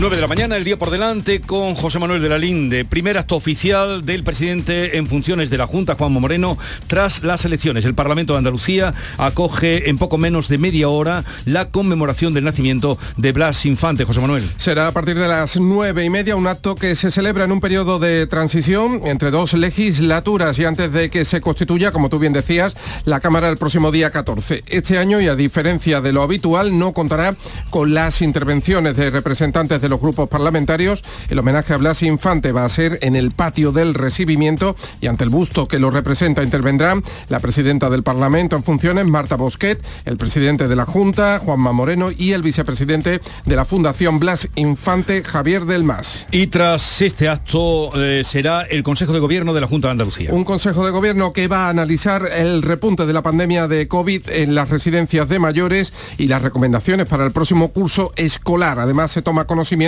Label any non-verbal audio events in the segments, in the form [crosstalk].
9 de la mañana, el día por delante, con José Manuel de la Linde. Primer acto oficial del presidente en funciones de la Junta, Juan Moreno, tras las elecciones. El Parlamento de Andalucía acoge en poco menos de media hora la conmemoración del nacimiento de Blas Infante. José Manuel. Será a partir de las nueve y media un acto que se celebra en un periodo de transición entre dos legislaturas y antes de que se constituya, como tú bien decías, la Cámara el próximo día 14. Este año, y a diferencia de lo habitual, no contará con las intervenciones de representantes de los grupos parlamentarios. El homenaje a Blas Infante va a ser en el patio del recibimiento y ante el busto que lo representa intervendrán la presidenta del Parlamento en funciones, Marta Bosquet, el presidente de la Junta, Juanma Moreno, y el vicepresidente de la Fundación Blas Infante, Javier del Mas. Y tras este acto eh, será el Consejo de Gobierno de la Junta de Andalucía. Un Consejo de Gobierno que va a analizar el repunte de la pandemia de COVID en las residencias de mayores y las recomendaciones para el próximo curso escolar. Además, se toma conocimiento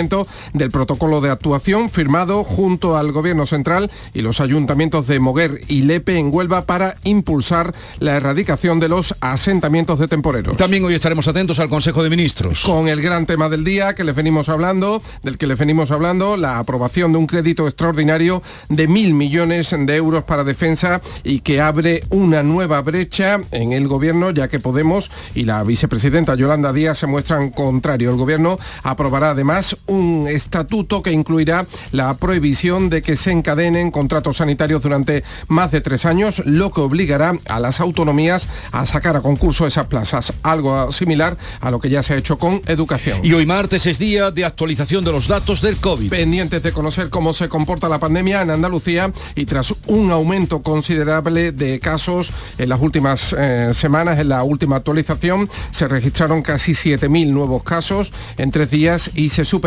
del protocolo de actuación firmado junto al Gobierno Central y los ayuntamientos de Moguer y Lepe en Huelva para impulsar la erradicación de los asentamientos de temporeros. También hoy estaremos atentos al Consejo de Ministros. Con el gran tema del día que les venimos hablando, del que les venimos hablando, la aprobación de un crédito extraordinario de mil millones de euros para defensa y que abre una nueva brecha en el Gobierno, ya que Podemos y la vicepresidenta Yolanda Díaz se muestran contrario. El Gobierno aprobará además un estatuto que incluirá la prohibición de que se encadenen contratos sanitarios durante más de tres años, lo que obligará a las autonomías a sacar a concurso esas plazas, algo similar a lo que ya se ha hecho con educación. Y hoy martes es día de actualización de los datos del COVID. Pendientes de conocer cómo se comporta la pandemia en Andalucía y tras un aumento considerable de casos en las últimas eh, semanas, en la última actualización, se registraron casi 7.000 nuevos casos en tres días y se superaron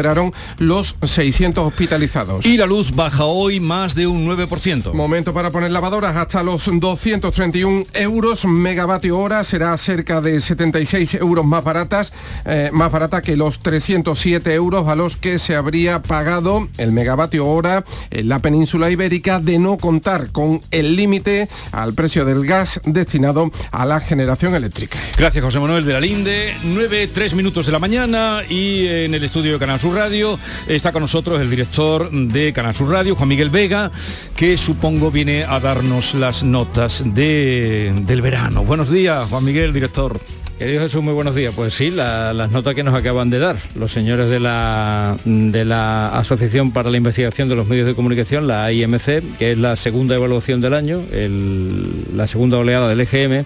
los 600 hospitalizados. Y la luz baja hoy más de un 9%. Momento para poner lavadoras hasta los 231 euros megavatio hora, será cerca de 76 euros más baratas, eh, más barata que los 307 euros a los que se habría pagado el megavatio hora en la península ibérica de no contar con el límite al precio del gas destinado a la generación eléctrica. Gracias José Manuel de la Linde, 9, 3 minutos de la mañana y en el estudio de Canal Sur Radio. Está con nosotros el director de Canal Sur Radio, Juan Miguel Vega, que supongo viene a darnos las notas de, del verano. Buenos días, Juan Miguel, director. Querido Jesús, muy buenos días. Pues sí, las notas que nos acaban de dar los señores de la, de la Asociación para la Investigación de los Medios de Comunicación, la IMC, que es la segunda evaluación del año, la segunda oleada del EGM.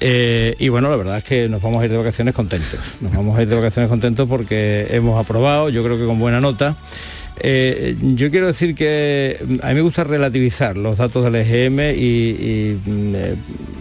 Eh, y bueno, la verdad es que nos vamos a ir de vacaciones contentos. Nos vamos a ir de vacaciones contentos porque hemos aprobado, yo creo que con buena nota. Eh, yo quiero decir que a mí me gusta relativizar los datos del EGM y, mm, eh,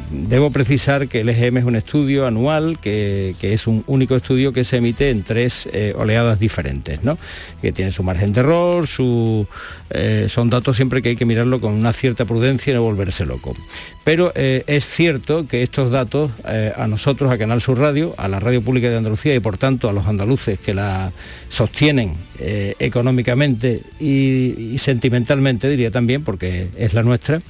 debo precisar que el EGM es un estudio anual, que, es un único estudio que se emite en tres eh, oleadas diferentes, ¿no? que tiene su margen de error, su, eh, son datos siempre que hay que mirarlo con una cierta prudencia y no volverse loco. Pero eh, es cierto que estos datos a nosotros, a Canal Sur Radio, a la Radio Pública de Andalucía y por tanto a los andaluces que la sostienen económicamente y sentimentalmente, diría también, porque es la nuestra,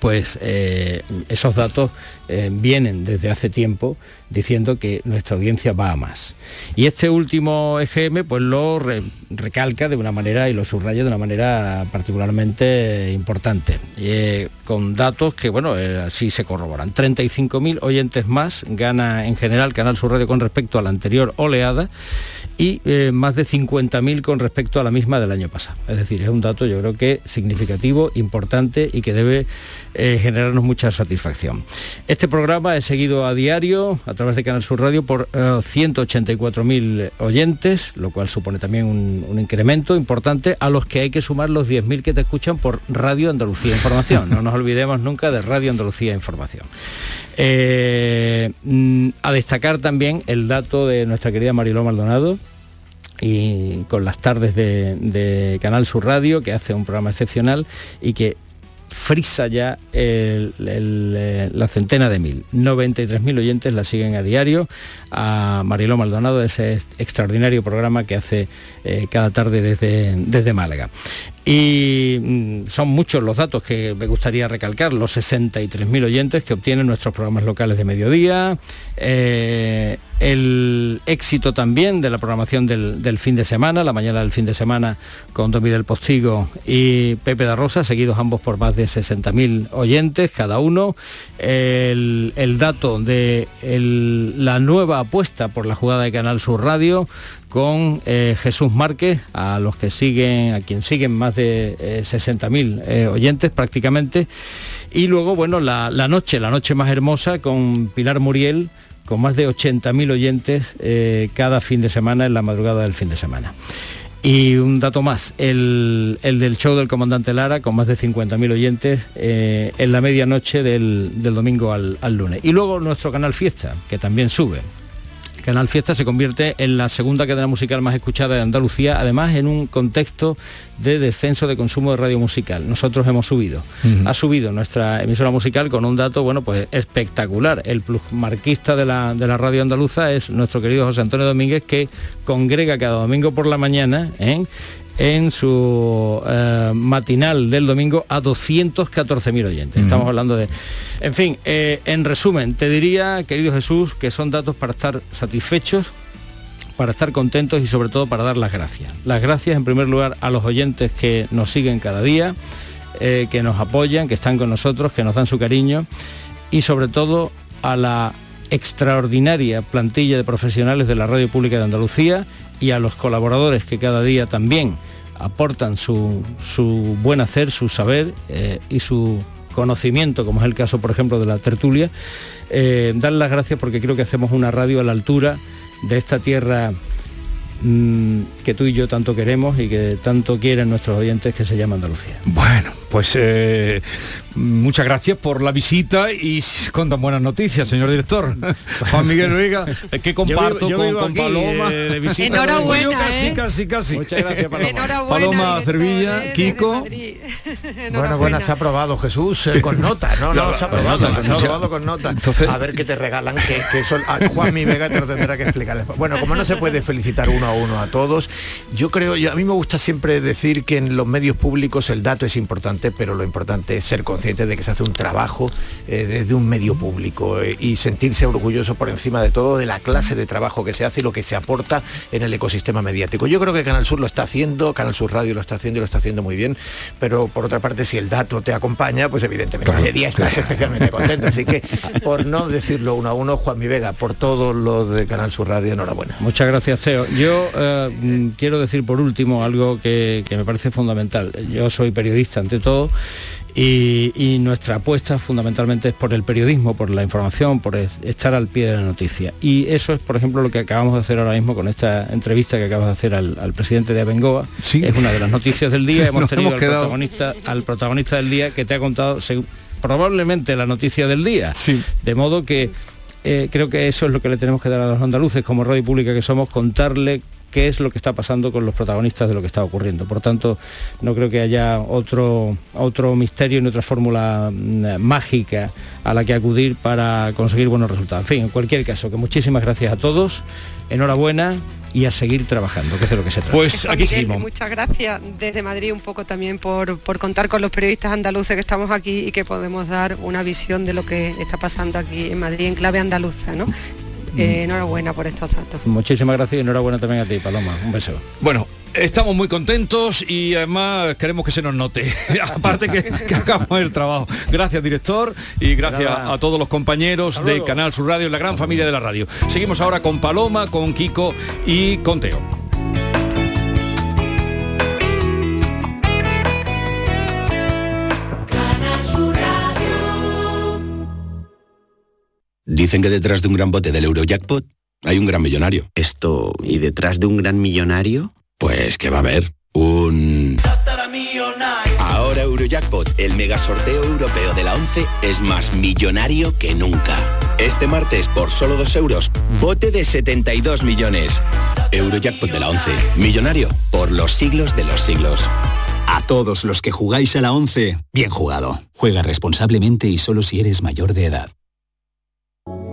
pues eh, esos datos eh, vienen desde hace tiempo diciendo que nuestra audiencia va a más. Y este último EGM pues lo recalca de una manera y lo subraya de una manera particularmente importante, eh, con datos que bueno, así se corroboran. 35.000 oyentes más gana en general Canal Sur Radio con respecto a la anterior oleada y más de 50.000 con respecto a la misma del año pasado. Es decir, es un dato yo creo que significativo, importante y que debe eh, generarnos mucha satisfacción. Este programa es seguido a diario a través de Canal Sur Radio por 184.000 eh, oyentes, lo cual supone también un, incremento importante a los que hay que sumar los 10.000 que te escuchan por Radio Andalucía Información. [laughs] No nos olvidemos nunca de Radio Andalucía Información. Eh, mm, a destacar también el dato de nuestra querida Mariló Maldonado, y con las tardes de, de, Canal Sur Radio, que hace un programa excepcional y que frisa ya eh, la centena de mil. 93.000 oyentes la siguen a diario. A Mariló Maldonado, ese extraordinario programa que hace eh, cada tarde desde, desde Málaga. Y mm, son muchos los datos que me gustaría recalcar, los 63.000 oyentes que obtienen nuestros programas locales de mediodía, eh, el éxito también de la programación del, fin de semana, la mañana del fin de semana con Domi del Postigo y Pepe da Rosa, seguidos ambos por más de 60.000 oyentes cada uno. El, dato de la nueva apuesta por la jugada de Canal Sur Radio con eh, Jesús Márquez, a los que siguen, a quien siguen más de 60.000 eh, eh, oyentes prácticamente. Y luego, bueno, la, noche, la noche más hermosa con Pilar Muriel, con más de 80.000 oyentes cada fin de semana, en la madrugada del fin de semana. Y un dato más, el, del show del comandante Lara, con más de 50.000 oyentes en la medianoche del, domingo al, al lunes. Y luego nuestro canal Fiesta, que también sube. Canal Fiesta se convierte en la segunda cadena musical más escuchada de Andalucía, además en un contexto de descenso de consumo de radio musical. Nosotros hemos subido. Ha subido nuestra emisora musical con un dato, bueno, pues espectacular. El plusmarquista de la, de la radio andaluza es nuestro querido José Antonio Domínguez, que congrega cada domingo por la mañana ¿eh? En su eh, matinal del domingo a 214.000 oyentes. Estamos hablando de... En fin, eh, en resumen, te diría, querido Jesús, que son datos para estar satisfechos, para estar contentos y sobre todo para dar las gracias. Las gracias en primer lugar a los oyentes que nos siguen cada día, eh, que nos apoyan, que están con nosotros, que nos dan su cariño y sobre todo a la extraordinaria plantilla de profesionales de la Radio Pública de Andalucía y a los colaboradores que cada día también aportan su, buen hacer, su saber eh, y su conocimiento, como es el caso, por ejemplo, de la tertulia, eh, dar las gracias porque creo que hacemos una radio a la altura de esta tierra mm, que tú y yo tanto queremos y que tanto quieren nuestros oyentes que se llama Andalucía. Bueno, pues eh, muchas gracias por la visita y con tan buenas noticias, señor director. [laughs] Juan Miguel Riga, que comparto con, Paloma eh, de visita. Enhorabuena, casi, ¿eh? casi, casi. Muchas gracias, Paloma. Paloma Cervilla, Kiko. [laughs] bueno, bueno, se ha aprobado Jesús con nota, ¿no? No, se ha aprobado, se ha aprobado con nota. Entonces, a ver qué te regalan, que, que son, Juan Mi Vega te lo tendrá que explicar después. Bueno, como no se puede felicitar uno a uno a todos, yo creo, yo, a mí me gusta siempre decir que en los medios públicos el dato es importante pero lo importante es ser consciente de que se hace un trabajo eh, desde un medio público eh, y sentirse orgulloso por encima de todo de la clase de trabajo que se hace y lo que se aporta en el ecosistema mediático. Yo creo que Canal Sur lo está haciendo, Canal Sur Radio lo está haciendo y lo está haciendo muy bien, pero por otra parte si el dato te acompaña, pues evidentemente ese día estás especialmente contento. Así que por no decirlo uno a uno, Juan Mi Vega, por todo lo de Canal Sur Radio, enhorabuena. Muchas gracias, Teo. Yo eh, mm, quiero decir por último algo que, que me parece fundamental. Yo soy periodista ante todo y, nuestra apuesta fundamentalmente es por el periodismo, por la información, por estar al pie de la noticia. Y eso es, por ejemplo, lo que acabamos de hacer ahora mismo con esta entrevista que acabas de hacer al, presidente de Abengoa. Es una de las noticias del día. [laughs] hemos tenido al, protagonista, al protagonista del día que te ha contado probablemente la noticia del día. De modo que eh, creo que eso es lo que le tenemos que dar a los andaluces como radio pública que somos, contarle qué es lo que está pasando con los protagonistas de lo que está ocurriendo. Por tanto, no creo que haya otro, otro misterio ni otra fórmula mm, mágica a la que acudir para conseguir buenos resultados. En fin, en cualquier caso, que muchísimas gracias a todos, enhorabuena y a seguir trabajando, que es de lo que se trata. Pues aquí seguimos. Muchas gracias desde Madrid un poco también por, por, contar con los periodistas andaluces que estamos aquí y que podemos dar una visión de lo que está pasando aquí en Madrid en clave andaluza, ¿no? Eh, enhorabuena por estos datos. Muchísimas gracias y enhorabuena también a ti, Paloma. Un beso. Bueno, estamos muy contentos y además queremos que se nos note. [laughs] Aparte que, que, hagamos el trabajo. Gracias, director, y gracias a todos los compañeros de Canal Sur Radio, la gran familia de la radio. Seguimos ahora con Paloma, con Kiko y con Teo. Dicen que detrás de un gran bote del Eurojackpot hay un gran millonario. Esto, ¿y detrás de un gran millonario? Pues que va a haber un... Ahora Eurojackpot, el mega sorteo europeo de la 11, es más millonario que nunca. Este martes, por solo 2 euros, bote de 72 millones. Eurojackpot de la 11, millonario por los siglos de los siglos. A todos los que jugáis a la 11, bien jugado. Juega responsablemente y solo si eres mayor de edad.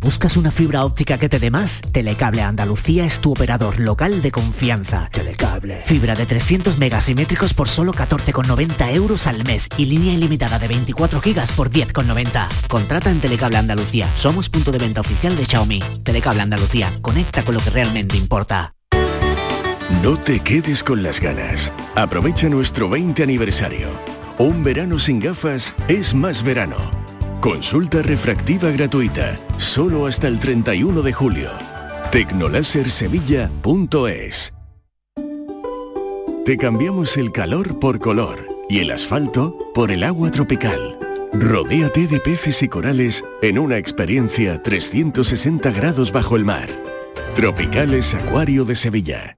¿Buscas una fibra óptica que te dé más? Telecable Andalucía es tu operador local de confianza. Telecable. Fibra de 300 megasimétricos por solo 14,90 euros al mes y línea ilimitada de 24 gigas por 10,90. Contrata en Telecable Andalucía. Somos punto de venta oficial de Xiaomi. Telecable Andalucía. Conecta con lo que realmente importa. No te quedes con las ganas. Aprovecha nuestro 20 aniversario. Un verano sin gafas es más verano. Consulta refractiva gratuita, solo hasta el 31 de julio. Tecnolasersevilla.es Te cambiamos el calor por color y el asfalto por el agua tropical. Rodéate de peces y corales en una experiencia 360 grados bajo el mar. Tropicales Acuario de Sevilla.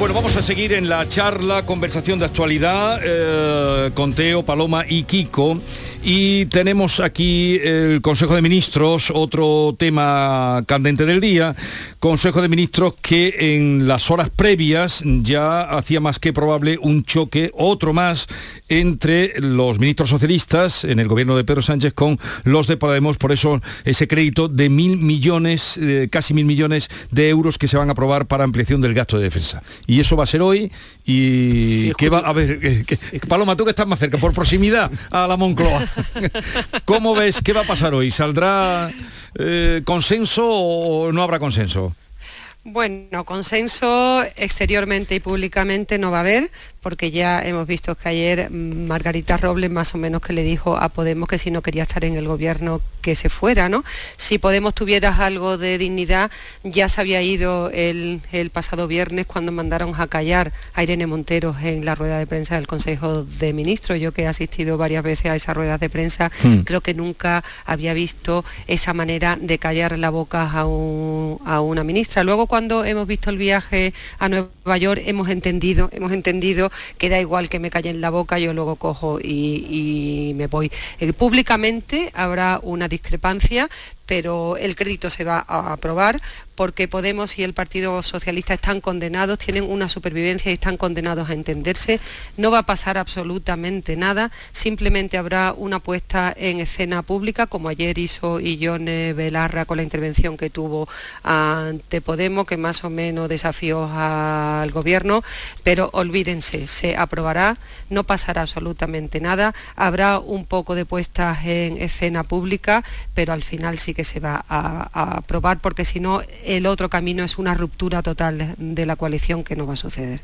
Bueno, vamos a seguir en la charla, conversación de actualidad eh, con Teo, Paloma y Kiko. Y tenemos aquí el Consejo de Ministros, otro tema candente del día. Consejo de Ministros que en las horas previas ya hacía más que probable un choque, otro más, entre los ministros socialistas en el gobierno de Pedro Sánchez con los de Podemos. Por eso ese crédito de mil millones, eh, casi mil millones de euros que se van a aprobar para ampliación del gasto de defensa. Y eso va a ser hoy. Y ¿qué va a ver? Eh, Paloma, tú que estás más cerca, por proximidad a la Moncloa. [laughs] ¿Cómo ves? ¿Qué va a pasar hoy? ¿Saldrá eh, consenso o no habrá consenso? Bueno, consenso exteriormente y públicamente no va a haber, porque ya hemos visto que ayer mm, Margarita Robles más o menos que le dijo a Podemos que si no quería estar en el gobierno que se fuera, ¿no? Si Podemos tuviera algo de dignidad, ya se había ido el, pasado viernes cuando mandaron a callar a Irene Montero en la rueda de prensa del Consejo de Ministros. Yo que he asistido varias veces a esas ruedas de prensa, hmm. creo que nunca había visto esa manera de callar la boca a, a una ministra. Luego cuando hemos visto el viaje a Nueva York hemos entendido, hemos entendido que da igual que me calle en la boca, yo luego cojo y, me voy. Eh, públicamente habrá una discrepancia, pero el crédito se va a aprobar porque Podemos y el Partido Socialista están condenados, tienen una supervivencia y están condenados a entenderse. No va a pasar absolutamente nada, simplemente habrá una puesta en escena pública, como ayer hizo Illone Belarra con la intervención que tuvo ante Podemos, que más o menos desafió al gobierno, pero olvídense, se aprobará, no pasará absolutamente nada, habrá un poco de puestas en escena pública, pero al final sí que se va a, aprobar, porque si no el otro camino es una ruptura total de, la coalición que no va a suceder.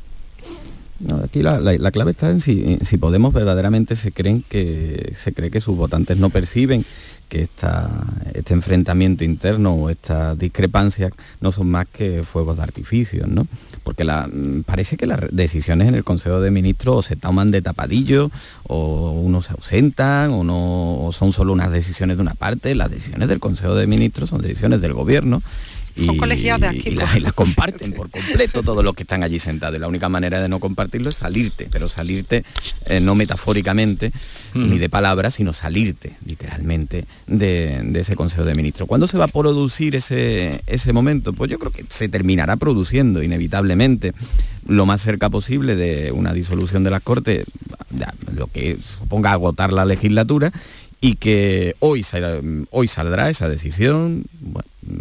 aquí la, clave está en si Podemos verdaderamente se creen que se cree que sus votantes no perciben que este enfrentamiento interno o estas discrepancias no son más que fuegos de artificio, ¿no? Porque mm, parece que las decisiones en el Consejo de Ministros se toman de tapadillo, o unos se ausentan, o no son solo unas decisiones de una parte. Las decisiones del Consejo de Ministros son decisiones del Gobierno son y, aquí. Las comparten [laughs] por completo todos los que están allí sentados. Y la única manera de no compartirlo es salirte, pero salirte eh, no metafóricamente ni mm. de palabras, sino salirte literalmente de, ese Consejo de Ministros. ¿Cuándo se va a producir ese, ese momento? Pues yo creo que se terminará produciendo inevitablemente lo más cerca posible de una disolución de las Cortes, lo que suponga agotar la legislatura y que hoy, hoy saldrá esa decisión,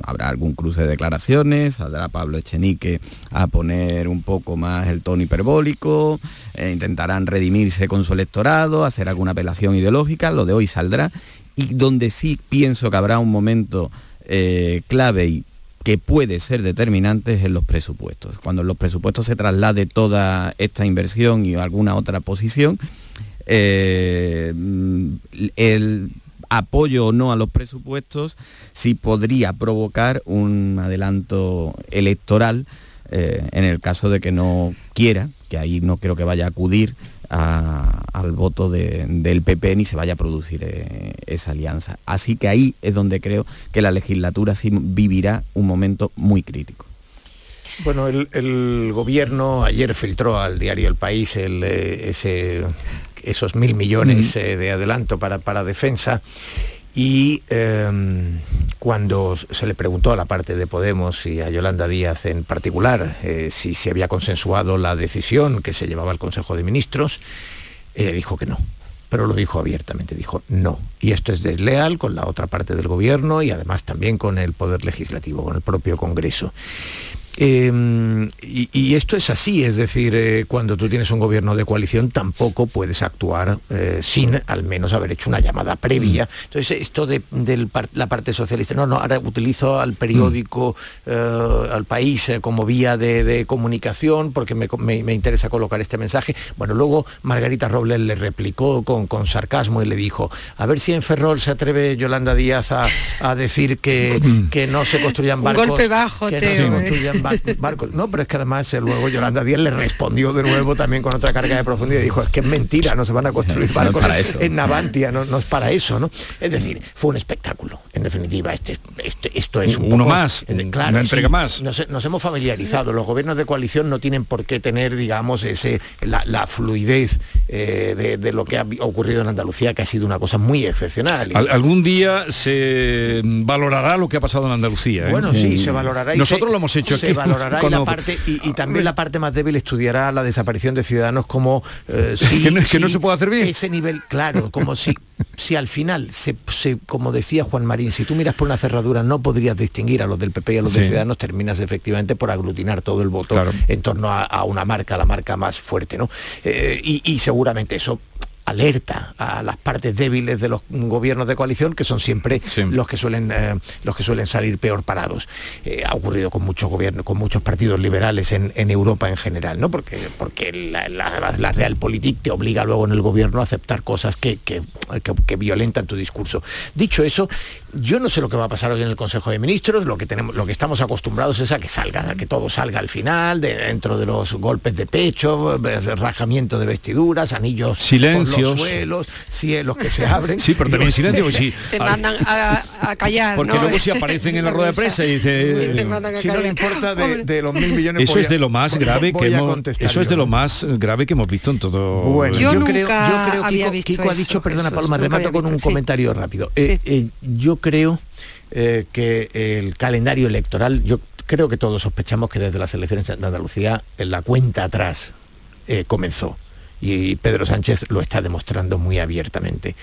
habrá algún cruce de declaraciones, saldrá Pablo Echenique a poner un poco más el tono hiperbólico, eh, intentarán redimirse con su electorado, hacer alguna apelación ideológica, lo de hoy saldrá, y donde sí pienso que habrá un momento eh, clave y que puede ser determinante es en los presupuestos. Cuando en los presupuestos se traslade toda esta inversión y alguna otra posición, eh, el apoyo o no a los presupuestos sí podría provocar un adelanto electoral eh, en el caso de que no quiera, que ahí no creo que vaya a acudir al voto del PP ni se vaya a producir eh, esa alianza. Así que ahí es donde creo que la legislatura sí vivirá un momento muy crítico. Bueno, el, gobierno ayer filtró al diario El País ese esos mil millones eh, de adelanto para, para defensa. Y em, cuando se le preguntó a la parte de Podemos y a Yolanda Díaz en particular eh, si se había consensuado la decisión que se llevaba al Consejo de Ministros, ella dijo que no pero lo dijo abiertamente, dijo no. Y esto es desleal con la otra parte del gobierno y además también con el Poder Legislativo, con el propio Congreso. Em, y, esto es así, es decir, eh, cuando tú tienes un gobierno de coalición tampoco puedes actuar eh, sin al menos haber hecho una llamada previa. Mm. Entonces, esto de, la parte socialista, no, no, ahora utilizo al periódico, mm. eh, al país como vía de, comunicación porque me, interesa colocar este mensaje. Bueno, luego Margarita Robles le replicó con, con sarcasmo y le dijo, a ver si en Ferrol se atreve Yolanda Díaz a, decir que, mm. que no se construyan barcos. Un golpe bajo, no, pero es que además eh, luego Yolanda Díaz le respondió de nuevo también con otra carga de profundidad y dijo, es que es mentira, no se van a construir [laughs] barcos en Navantia, no, es para eso, ¿no? Es decir, fue un espectáculo, en definitiva, este, este esto es un Uno más, claro, una entrega más. Nos, hemos familiarizado, los gobiernos de coalición no tienen por qué tener, digamos, ese, la, fluidez eh, de, lo que ha ocurrido en Andalucía, que ha sido una cosa muy excepcional. algún día se valorará lo que ha pasado en Andalucía. ¿eh? Bueno, sí, se valorará. Nosotros lo hemos hecho se valorará y, la parte, y, también la parte más débil estudiará la desaparición de ciudadanos como eh, [laughs] si, que, no, se puede hacer bien. Ese nivel, claro, como si, [laughs] si al final, se, como decía Juan Marín, si tú miras por una cerradura no podrías distinguir a los del PP y a los de Ciudadanos, terminas efectivamente por aglutinar todo el voto en torno a, una marca, la marca más fuerte, ¿no? Eh, y seguramente eso alerta a las partes débiles de los gobiernos de coalición que son siempre los que suelen eh, los que suelen salir peor parados. Eh, ha ocurrido con muchos gobiernos con muchos partidos liberales en, Europa en general no porque porque la, la, realpolitik te obliga luego en el gobierno a aceptar cosas que, que, violentan tu discurso. Dicho eso yo no sé lo que va a pasar hoy en el Consejo de Ministros. Lo que tenemos lo que estamos acostumbrados es a que salga a que todo salga al final dentro de los golpes de pecho rajamiento de vestiduras anillos silencio los suelos, cielos que se abren. Sí, pero también silencio, sí. Te mandan a, callar. Porque luego si aparecen en la rueda de prensa y dice. Si no le importa de, los mil millones. Eso es de lo más grave que hemos. Eso es de lo más grave que hemos visto en todo. Bueno, yo, creo, yo creo Kiko, Kiko ha dicho, perdona Paloma, remato con un comentario rápido. Eh, eh, yo creo eh, que el calendario electoral, yo creo que todos sospechamos que desde las elecciones de Andalucía en la cuenta atrás comenzó y Pedro Sánchez lo está demostrando muy abiertamente.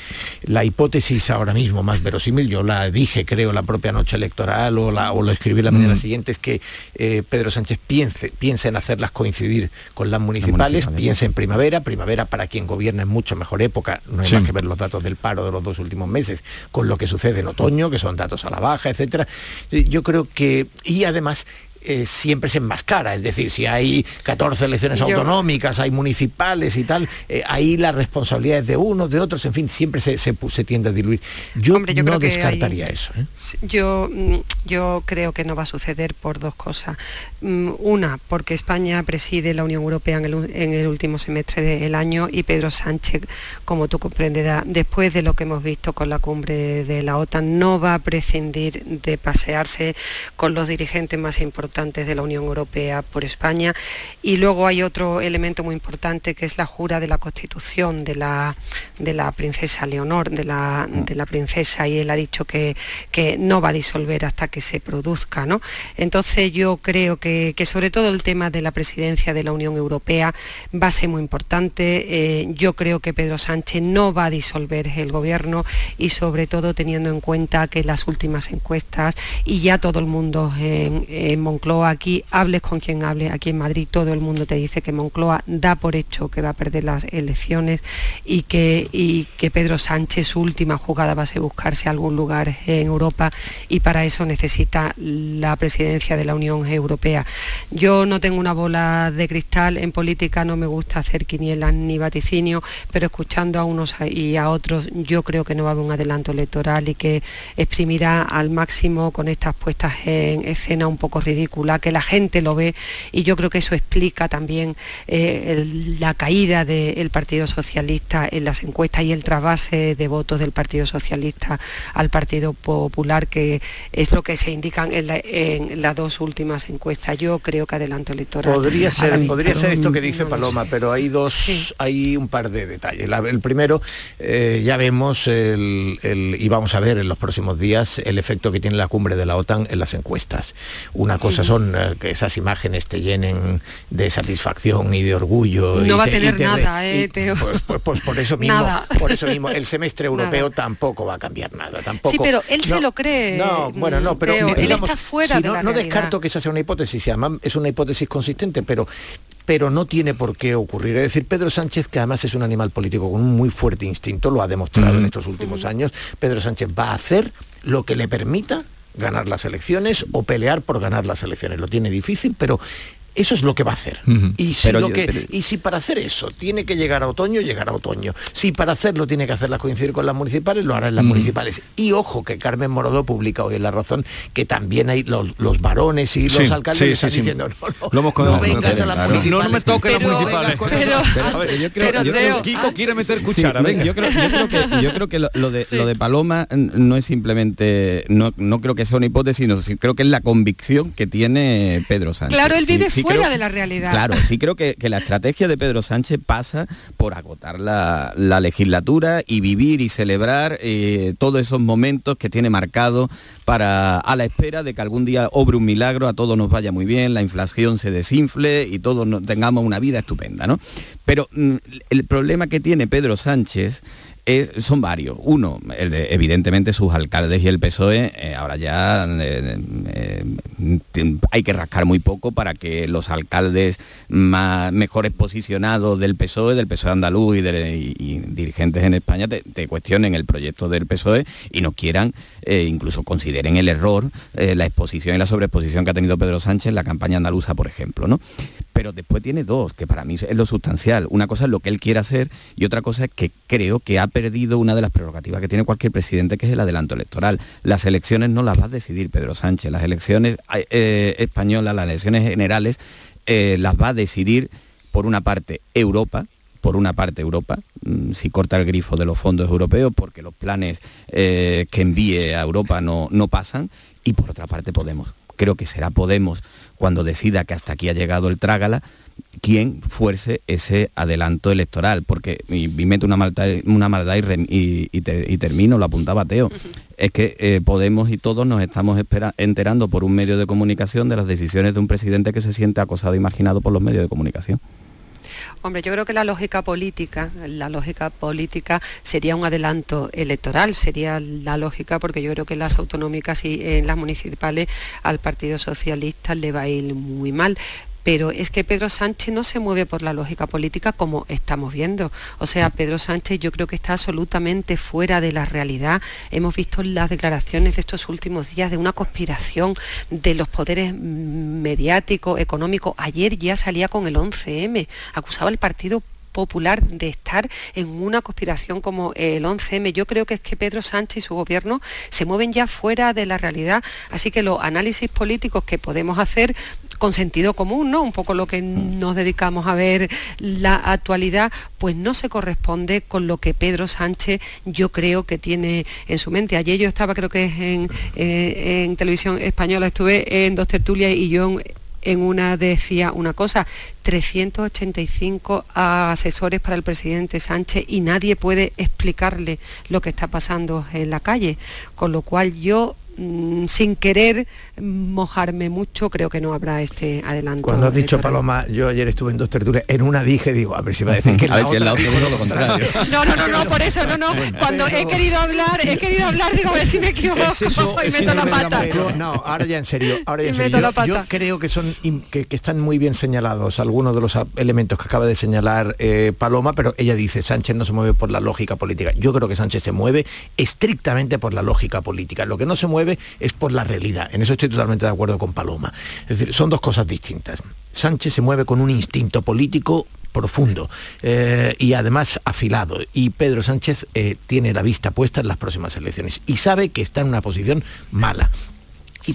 La hipótesis ahora mismo más verosímil, yo la dije creo la propia noche electoral o, la, o lo escribí la mañana mm. siguiente, es que eh, Pedro Sánchez piense, piensa en hacerlas coincidir con las municipales, piensa en primavera, primavera para quien gobierna en mucho mejor época, no hay más que ver los datos del paro de los dos últimos meses, con lo que sucede en otoño, que son datos a la baja, etcétera. Yo creo que, y además eh, siempre se enmascara. Es decir, si hay 14 elecciones autonómicas, hay municipales y tal, eh, ahí la responsabilidad es de unos, de otros, en fin, siempre se, se, tiende a diluir. Yo, no descartaría eso. ¿eh? Yo, mm, yo creo que no va a suceder por dos cosas. Mm, una, porque España preside la Unión Europea en el, en el último semestre del año y Pedro Sánchez, como tú comprenderás, después de lo que hemos visto con la cumbre de la OTAN, no va a prescindir de pasearse con los dirigentes más importantes de la Unión Europea por España. Y luego hay otro elemento muy importante que es la jura de la Constitución de la, de la princesa Leonor, de la, de la princesa, y él ha dicho que, que no va a disolver hasta que se produzca. ¿no? Entonces yo creo que, sobre todo el tema de la presidencia de la Unión Europea va a ser muy importante. Eh, yo creo que Pedro Sánchez no va a disolver el gobierno y sobre todo teniendo en cuenta que las últimas encuestas y ya todo el mundo en, Moncloa aquí, hables con quien hable, aquí en Madrid todo el mundo te dice que Moncloa da por hecho que va a perder las elecciones y que, y que Pedro Sánchez su última jugada va a ser buscarse algún lugar en Europa y para eso necesita la presidencia de la Unión Europea. Yo no tengo una bola de cristal, en política no me gusta hacer quinielas ni vaticinio, pero escuchando a unos y a otros yo creo que no va a haber un adelanto electoral y que exprimirá al máximo con estas puestas en escena un poco que la gente lo ve y yo creo que eso explica también eh, la caída del Partido Socialista en las encuestas y el trasvase de votos del Partido Socialista al Partido Popular, que es lo que se indican en, las dos últimas encuestas. Yo creo que adelanto electoral. Podría ser, podría ser esto que dice Paloma, pero hay dos, hay un par de detalles. el primero, eh, ya vemos el, y vamos a ver en los próximos días el efecto que tiene la cumbre de la OTAN en las encuestas. Una cosa son eh, que esas imágenes te llenen de satisfacción y de orgullo. No va a tener nada, eh, pues, pues, pues, por eso mismo, por eso mismo, el semestre [laughs] europeo tampoco va a cambiar nada. Tampoco, sí, pero él se lo cree. No, bueno, no, pero él está fuera de no, no descarto que esa sea una hipótesis, además es una hipótesis consistente, pero pero no tiene por qué ocurrir. Es decir, Pedro Sánchez, que además es un animal político con un muy fuerte instinto, lo ha demostrado en estos últimos años, Pedro Sánchez va a hacer lo que le permita ganar las elecciones o pelear por ganar las elecciones. Lo tiene difícil, pero eso es lo que va a hacer. y, si y, si para hacer eso tiene que llegar a otoño, llegará a otoño. Si para hacerlo tiene que hacerlas coincidir con las municipales, lo hará en las municipales. Y ojo que Carmen Morodó publica hoy en La Razón que también hay los, varones y los alcaldes están diciendo, no, no, no vengas a las municipales. No, me toque las municipales. Pero, yo Kiko quiere meter cuchara. Yo creo, que, yo creo que lo, de, lo de Paloma no es simplemente, no, no creo que sea una hipótesis, sino creo que es la convicción que tiene Pedro Sánchez. Claro, él vive fuera de la realidad. Claro, sí creo que, la estrategia de Pedro Sánchez pasa por agotar la, legislatura y vivir y celebrar eh, todos esos momentos que tiene marcado para a la espera de que algún día obre un milagro, a todos nos vaya muy bien, la inflación se desinfle y todos tengamos una vida estupenda, ¿no? Pero mm, el problema que tiene Pedro Sánchez son varios. Uno, evidentemente sus alcaldes y el PSOE, eh, ahora ya eh, eh, hay que rascar muy poco para que los alcaldes más, mejores posicionados del PSOE, del PSOE andaluz y, dirigentes en España te, cuestionen el proyecto del PSOE y no quieran, incluso consideren el error, la exposición y la sobreexposición que ha tenido Pedro Sánchez en la campaña andaluza, por ejemplo. ¿no? Pero después tiene dos, que para mí es lo sustancial. Una cosa es lo que él quiere hacer y otra cosa es que creo que ha perdido una de las prerrogativas que tiene cualquier presidente, que es el adelanto electoral. Las elecciones no las va a decidir Pedro Sánchez, las elecciones eh, españolas, las elecciones generales, eh, las va a decidir, por una parte, Europa, por una parte Europa, mm, si corta el grifo de los fondos europeos, porque los planes eh, que envíe a Europa no, no pasan, y por otra parte Podemos. Creo que será Podemos cuando decida que hasta aquí ha llegado el trágala, quien fuerce ese adelanto electoral, porque y, mete una maldad, una maldad y, y, termino, lo apuntaba Teo, es que eh, Podemos y todos nos estamos enterando por un medio de comunicación de las decisiones de un presidente que se siente acosado y marginado por los medios de comunicación. Hombre, yo creo que la lógica política, la lógica política sería un adelanto electoral, sería la lógica porque yo creo que las autonómicas y en las municipales al Partido Socialista le va a ir muy mal pero es que Pedro Sánchez no se mueve por la lógica política como estamos viendo. O sea, Pedro Sánchez yo creo que está absolutamente fuera de la realidad. Hemos visto las declaraciones de estos últimos días de una conspiración de los poderes mediáticos, económicos. Ayer ya salía con el 11M, acusaba al Partido Popular de estar en una conspiración como el 11M. Yo creo que es que Pedro Sánchez y su gobierno se mueven ya fuera de la realidad, así que los análisis políticos que podemos hacer con sentido común, ¿no? Un poco lo que nos dedicamos a ver la actualidad, pues no se corresponde con lo que Pedro Sánchez yo creo que tiene en su mente. Ayer yo estaba, creo que es en, eh, en televisión española, estuve en dos tertulias y yo en una decía una cosa, 385 asesores para el presidente Sánchez y nadie puede explicarle lo que está pasando en la calle, con lo cual yo Mm, sin querer mojarme mucho, creo que no habrá este adelanto. Cuando has dicho Paloma, yo ayer estuve en dos tertulias, en una dije, digo, a ver si va a decir que [laughs] a ver si el lo contrario. [laughs] No, no, no, no, por eso, no, no. Cuando he querido hablar, he querido hablar, digo, a ver si me equivoco [laughs] y meto la pata. no, ahora ya en serio, ahora ya en serio. Yo, creo que son que, están muy bien señalados algunos de los elementos que acaba de señalar eh, Paloma, pero ella dice, Sánchez no se mueve por la lógica política. Yo creo que Sánchez se mueve estrictamente por la lógica política. Lo que no se mueve es por la realidad. En eso estoy totalmente de acuerdo con Paloma. Es decir, son dos cosas distintas. Sánchez se mueve con un instinto político profundo eh, y además afilado. Y Pedro Sánchez eh, tiene la vista puesta en las próximas elecciones y sabe que está en una posición mala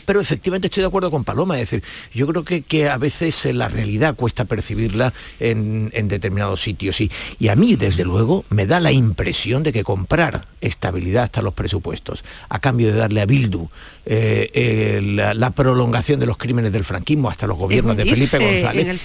pero efectivamente estoy de acuerdo con Paloma, es decir, yo creo que, que a veces eh, la realidad cuesta percibirla en, determinados sitios. Y, y, a mí, desde luego, me da la impresión de que comprar estabilidad hasta los presupuestos, a cambio de darle a Bildu eh, la, prolongación de los crímenes del franquismo hasta los gobiernos de Felipe González.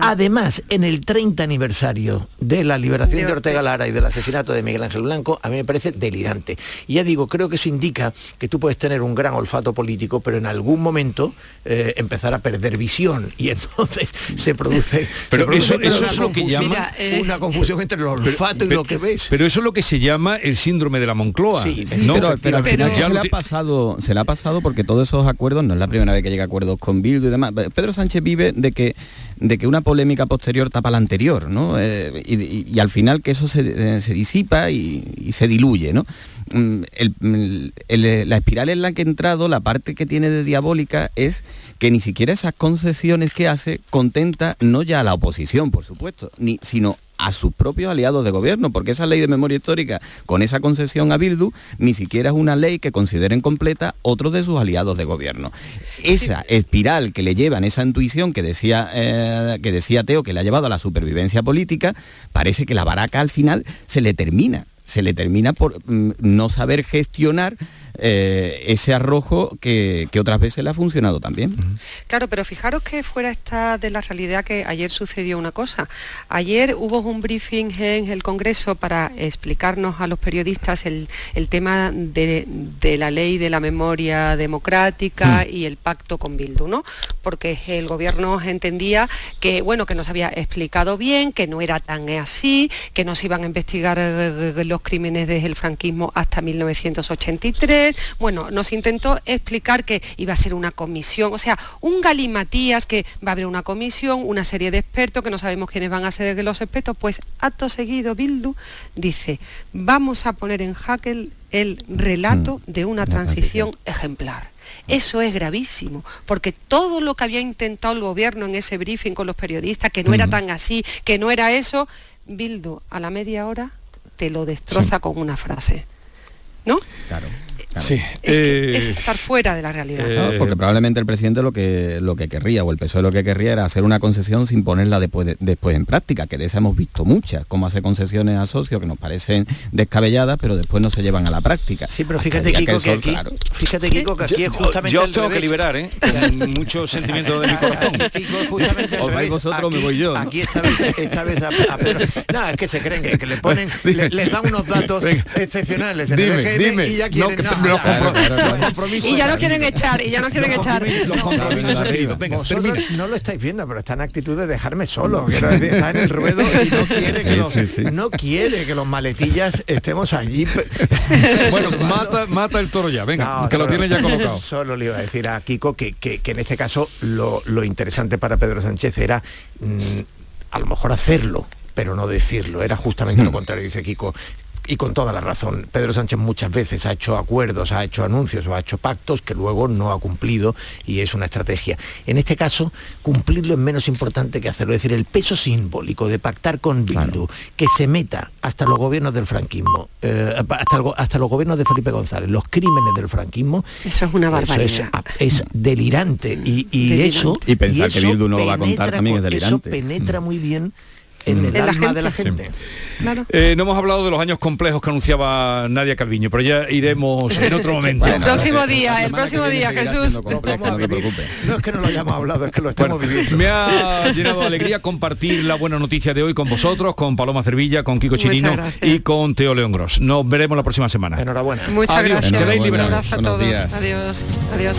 Además, en el 30 aniversario de la liberación de, Ortega Lara y del asesinato de Miguel Ángel Blanco, a mí me parece delirante. Y ya digo, creo que eso indica que tú puedes tener un gran olfato político pero en algún momento eh, empezar a perder visión y entonces [laughs] se produce, pero eso, es lo que llama eh, una confusión entre el olfato y lo que ves. Pero eso es lo que se llama el síndrome de la Moncloa. Sí, pero, al final ya se le ha pasado, se le ha pasado porque todos esos acuerdos no es la primera vez que llega a acuerdos con Bildu y demás. Pedro Sánchez vive de que de que una polémica posterior tapa la anterior, ¿no? Eh, y, al final que eso se, disipa y, se diluye, ¿no? Mm, la espiral en la que he entrado, la parte que tiene de diabólica es que ni siquiera esas concesiones que hace contenta no ya a la oposición, por supuesto, ni, sino a sus propios aliados de gobierno, porque esa ley de memoria histórica, con esa concesión a Bildu, ni siquiera es una ley que consideren completa otros de sus aliados de gobierno. Esa espiral que le llevan, esa intuición que decía, eh, que decía Teo, que le ha llevado a la supervivencia política, parece que la baraca al final se le termina se le termina por mm, no saber gestionar eh, ese arrojo que, otras veces le ha funcionado también. Claro, pero fijaros que fuera está de la realidad que ayer sucedió una cosa. Ayer hubo un briefing en el Congreso para explicarnos a los periodistas el, tema de, la ley de la memoria democrática mm. y el pacto con Bildu, ¿no? Porque el gobierno entendía que, bueno, que nos había explicado bien, que no era tan así, que nos iban a investigar eh, los crímenes desde el franquismo hasta 1983 bueno, nos intentó explicar que iba a ser una comisión, o sea, un galimatías que va a haber una comisión, una serie de expertos que no sabemos quiénes van a ser los expertos, pues acto seguido Bildu dice, vamos a poner en jaque el, relato mm. de una transición ejemplar. Eso es gravísimo, porque todo lo que había intentado el gobierno en ese briefing con los periodistas, que no era tan así, que no era eso, Bildu a la media hora te lo destroza con una frase. ¿No? Claro. Sí, es, eh, estar fuera de la realidad. Eh, porque probablemente el presidente lo que, lo que querría, o el PSOE lo que querría era hacer una concesión sin ponerla después, después en práctica, que de esa hemos visto muchas, como hace concesiones a socios que nos parecen descabelladas, pero después no se llevan a la práctica. Sí, pero fíjate, Kiko, que, aquí, fíjate, Kiko, que aquí es justamente Yo, tengo que liberar, ¿eh? Con mucho sentimiento de mi corazón. [laughs] Kiko, justamente Os vais vosotros, me voy yo. Aquí esta vez, esta vez a, Pedro... No, es que se creen que, le ponen, [laughs] les dan unos datos excepcionales en dime, el EGM y ya quieren... los, compromisos. Y ya no quieren echar, y ya no quieren echar. Los compromisos Venga, no lo estáis viendo, pero está en actitud de dejarme solo. está en el ruedo y no quiere, que los, no quiere que los maletillas estemos allí. [laughs] bueno, mata, mata el toro ya, venga, que lo tiene ya colocado. Solo le iba a decir a Kiko que, que, en este caso lo, interesante para Pedro Sánchez era mm, a lo mejor hacerlo, pero no decirlo. Era justamente lo mm. contrario, dice Kiko y con toda la razón. Pedro Sánchez muchas veces ha hecho acuerdos, ha hecho anuncios o ha hecho pactos que luego no ha cumplido y es una estrategia. En este caso, cumplirlo es menos importante que hacerlo. Es decir, el peso simbólico de pactar con Bildu, que se meta hasta los gobiernos del franquismo, eh, hasta, los gobiernos de Felipe González, los crímenes del franquismo. Eso es una barbaridad. es, delirante. Y, eso... Y pensar que Bildu no lo va a contar también es delirante. Eso penetra muy bien en el alma de la gente. Eh, no hemos hablado de los años complejos que anunciaba Nadia Calviño, pero ya iremos en otro momento. el próximo día, el próximo día, Jesús. no, es que no lo hayamos hablado, es que lo estamos viviendo. Me ha llenado de alegría compartir la buena noticia de hoy con vosotros, con Paloma Cervilla, con Kiko Chirino y con Teo León Gros. Nos veremos la próxima semana. Enhorabuena. Muchas gracias. Quedáis liberados. a todos. Adiós. Adiós.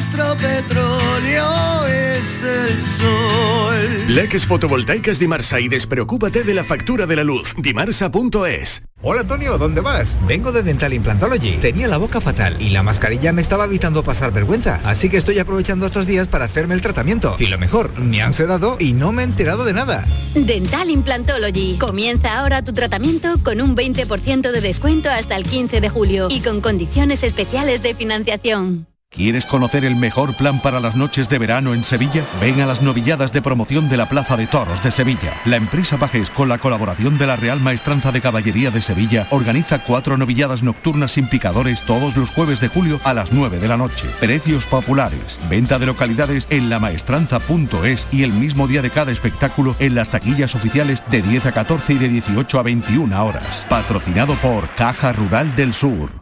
nuestro petróleo es el sol. Leques fotovoltaicas Dimarsa y despreocúpate de la factura de la luz. Dimarsa.es Hola Antonio, ¿dónde vas? Vengo de Dental Implantology. Tenía la boca fatal y la mascarilla me estaba evitando pasar vergüenza, así que estoy aprovechando estos días para hacerme el tratamiento. Y lo mejor, me han sedado y no me he enterado de nada. Dental Implantology. Comienza ahora tu tratamiento con un 20% de descuento hasta el 15 de julio y con condiciones especiales de financiación. ¿Quieres conocer el mejor plan para las noches de verano en Sevilla? Ven a las novilladas de promoción de la Plaza de Toros de Sevilla. La empresa Bajés, con la colaboración de la Real Maestranza de Caballería de Sevilla, organiza cuatro novilladas nocturnas sin picadores todos los jueves de julio a las 9 de la noche. Precios populares. Venta de localidades en lamaestranza.es y el mismo día de cada espectáculo en las taquillas oficiales de 10 a 14 y de 18 a 21 horas. Patrocinado por Caja Rural del Sur.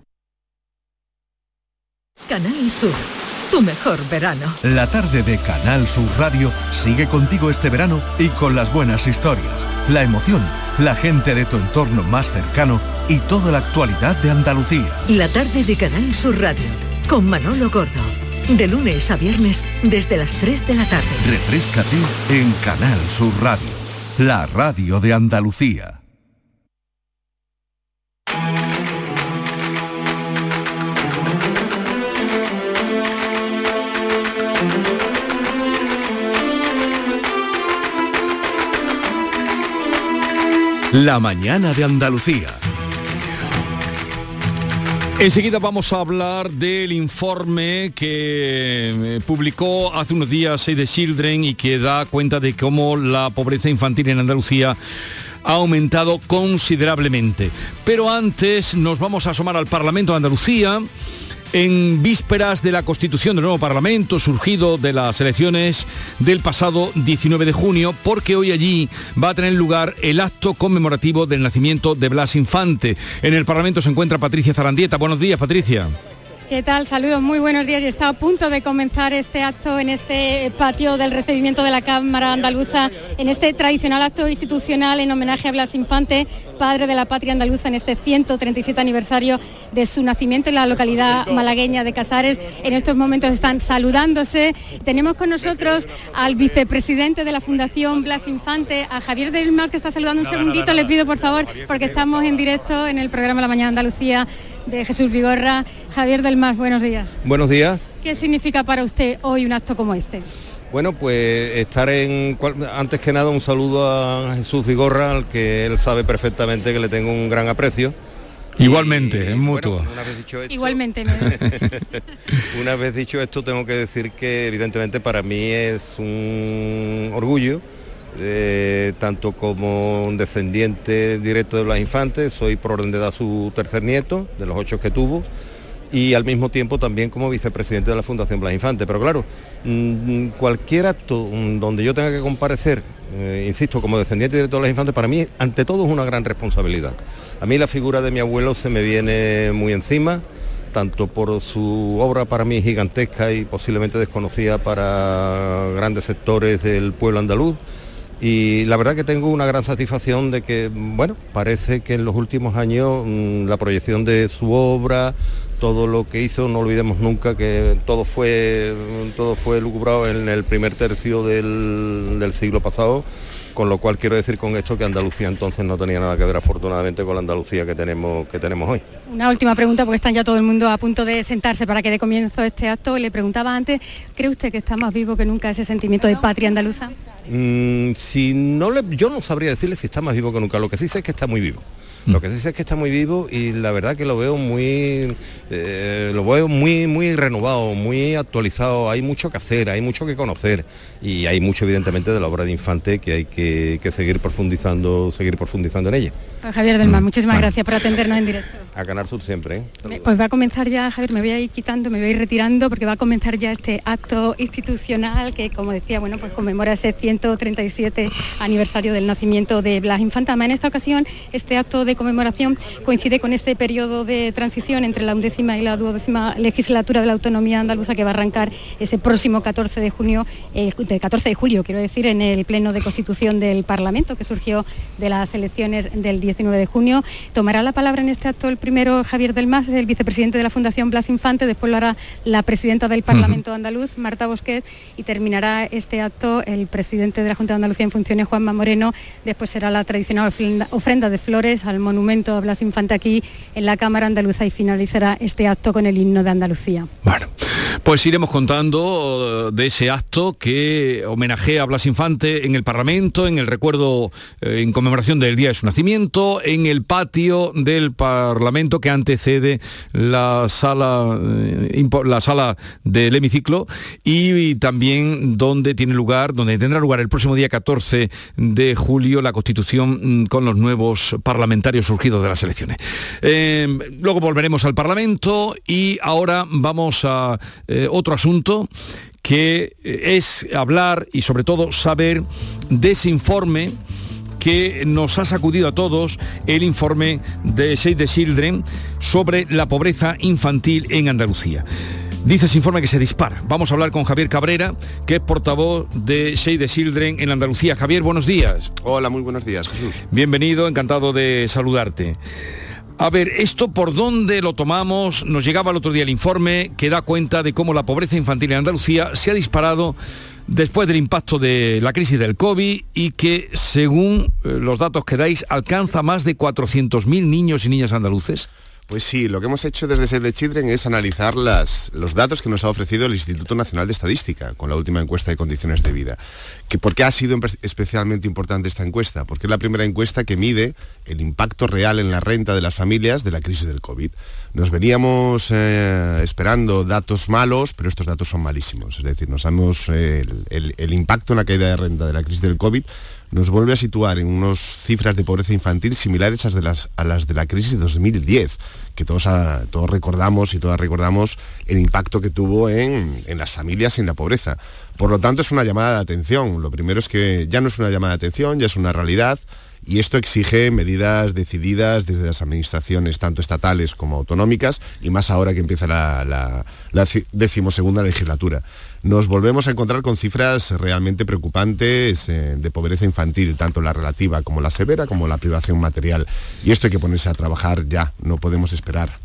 Canal Sur, tu mejor verano. La tarde de Canal Sur Radio sigue contigo este verano y con las buenas historias, la emoción, la gente de tu entorno más cercano y toda la actualidad de Andalucía. La tarde de Canal Sur Radio con Manolo Gordo. De lunes a viernes desde las 3 de la tarde. Refrescate en Canal Sur Radio, la radio de Andalucía. La mañana de Andalucía. Enseguida vamos a hablar del informe que eh, publicó hace unos días Save the Children y que da cuenta de cómo la pobreza infantil en Andalucía ha aumentado considerablemente. Pero antes nos vamos a asomar al Parlamento de Andalucía en vísperas de la constitución del nuevo Parlamento, surgido de las elecciones del pasado 19 de junio, porque hoy allí va a tener lugar el acto conmemorativo del nacimiento de Blas Infante. En el Parlamento se encuentra Patricia Zarandieta. Buenos días, Patricia. ¿Qué tal? Saludos, muy buenos días. Y está a punto de comenzar este acto en este patio del recibimiento de la Cámara Andaluza, en este tradicional acto institucional en homenaje a Blas Infante, padre de la patria andaluza, en este 137 aniversario de su nacimiento en la localidad malagueña de Casares. En estos momentos están saludándose. Tenemos con nosotros al vicepresidente de la Fundación Blas Infante, a Javier del Mas, que está saludando un segundito. Le pido por favor, porque estamos en directo en el programa La Mañana Andalucía de Jesús Vigorra. Javier del Mas, buenos días. Buenos días. ¿Qué significa para usted hoy un acto como este? Bueno, pues estar en, antes que nada un saludo a Jesús Vigorra, al que él sabe perfectamente que le tengo un gran aprecio. Igualmente, es mutuo. Igualmente. [laughs] una vez dicho esto, tengo que decir que evidentemente para mí es un orgullo eh, tanto como un descendiente directo de Blas Infantes, soy por orden de edad su tercer nieto, de los ocho que tuvo, y al mismo tiempo también como vicepresidente de la Fundación Blas Infante. Pero claro, mm, cualquier acto mm, donde yo tenga que comparecer, eh, insisto, como descendiente directo de Blas Infantes, para mí ante todo es una gran responsabilidad. A mí la figura de mi abuelo se me viene muy encima tanto por su obra para mí gigantesca y posiblemente desconocida para grandes sectores del pueblo andaluz, y la verdad que tengo una gran satisfacción de que, bueno, parece que en los últimos años mm, la proyección de su obra, todo lo que hizo, no olvidemos nunca que todo fue, todo fue lucubrado en el primer tercio del, del siglo pasado, con lo cual quiero decir con esto que Andalucía entonces no tenía nada que ver afortunadamente con la Andalucía que tenemos, que tenemos hoy. Una última pregunta porque están ya todo el mundo a punto de sentarse para que dé comienzo este acto. Le preguntaba antes, ¿cree usted que está más vivo que nunca ese sentimiento de patria andaluza? Mm, si no le, yo no sabría decirle si está más vivo que nunca, lo que sí sé es que está muy vivo. Lo que sí sé es que está muy vivo y la verdad que lo veo muy, eh, lo veo muy, muy renovado, muy actualizado. Hay mucho que hacer, hay mucho que conocer y hay mucho evidentemente de la obra de Infante que hay que, seguir profundizando, seguir profundizando en ella. Pues Javier Delma, mm. muchísimas gracias por atendernos en directo. A Canal Sur siempre. ¿eh? Pues va a comenzar ya, Javier, me voy a ir quitando, me voy a ir retirando porque va a comenzar ya este acto institucional que, como decía, bueno, pues conmemora ese 137 aniversario del nacimiento de Blas Infante. Además, en esta ocasión, este acto de conmemoración coincide con este periodo de transición entre la undécima y la duodécima legislatura de la autonomía andaluza que va a arrancar ese próximo 14 de junio, el 14 de julio, quiero decir, en el pleno de constitución del Parlamento que surgió de las elecciones del 19 de junio. Tomará la palabra en este acto el primero Javier del Mas, el vicepresidente de la Fundación Blas Infante, después lo hará la presidenta del Parlamento andaluz, Marta Bosquet, y terminará este acto el presidente de la Junta de Andalucía en funciones, Juanma Moreno. Después será la tradicional ofrenda de flores al monumento a Blas Infante aquí en la Cámara Andaluza y finalizará este acto con el himno de Andalucía. Bueno, pues iremos contando eh, de ese acto que homenajea a Blas Infante en el Parlamento, en el recuerdo, eh, en conmemoración del día de su nacimiento, en el patio del Parlamento que antecede la sala, eh, la sala del hemiciclo y, también donde tiene lugar, donde tendrá lugar el próximo día 14 de julio la constitución mm, con los nuevos parlamentarios surgidos de las elecciones. luego volveremos al Parlamento y ahora vamos a eh, otro asunto que eh, es hablar y sobre todo saber de ese informe que nos ha sacudido a todos el informe de Save the Children sobre la pobreza infantil en Andalucía. Dice ese informe que se dispara. Vamos a hablar con Javier Cabrera, que es portavoz de Save the Children en Andalucía. Javier, buenos días. Hola, muy buenos días, Jesús. Bienvenido, encantado de saludarte. A ver, ¿esto por dónde lo tomamos? Nos llegaba el otro día el informe que da cuenta de cómo la pobreza infantil en Andalucía se ha disparado después del impacto de la crisis del COVID y que, según eh, los datos que dais, alcanza más de 400.000 niños y niñas andaluces. Pues sí, lo que hemos hecho desde Save the Children es analizar los datos que nos ha ofrecido el Instituto Nacional de Estadística con la última encuesta de condiciones de vida. Que, ¿Por qué ha sido especialmente importante esta encuesta? Porque es la primera encuesta que mide el impacto real en la renta de las familias de la crisis del COVID. Nos veníamos eh, esperando datos malos, pero estos datos son malísimos. Es decir, nos damos eh, el, impacto en la caída de renta de la crisis del COVID nos vuelve a situar en unas cifras de pobreza infantil similares a, las de la crisis de 2010, que todos, ah, todos recordamos y todas recordamos el impacto que tuvo en, las familias y en la pobreza. Por lo tanto, es una llamada de atención. Lo primero es que ya no es una llamada de atención, ya es una realidad. Y esto exige medidas decididas desde las administraciones, tanto estatales como autonómicas, y más ahora que empieza la decimosegunda legislatura nos volvemos a encontrar con cifras realmente preocupantes eh, de pobreza infantil, tanto la relativa como la severa, como la privación material. Y esto hay que ponerse a trabajar ya, no podemos esperar.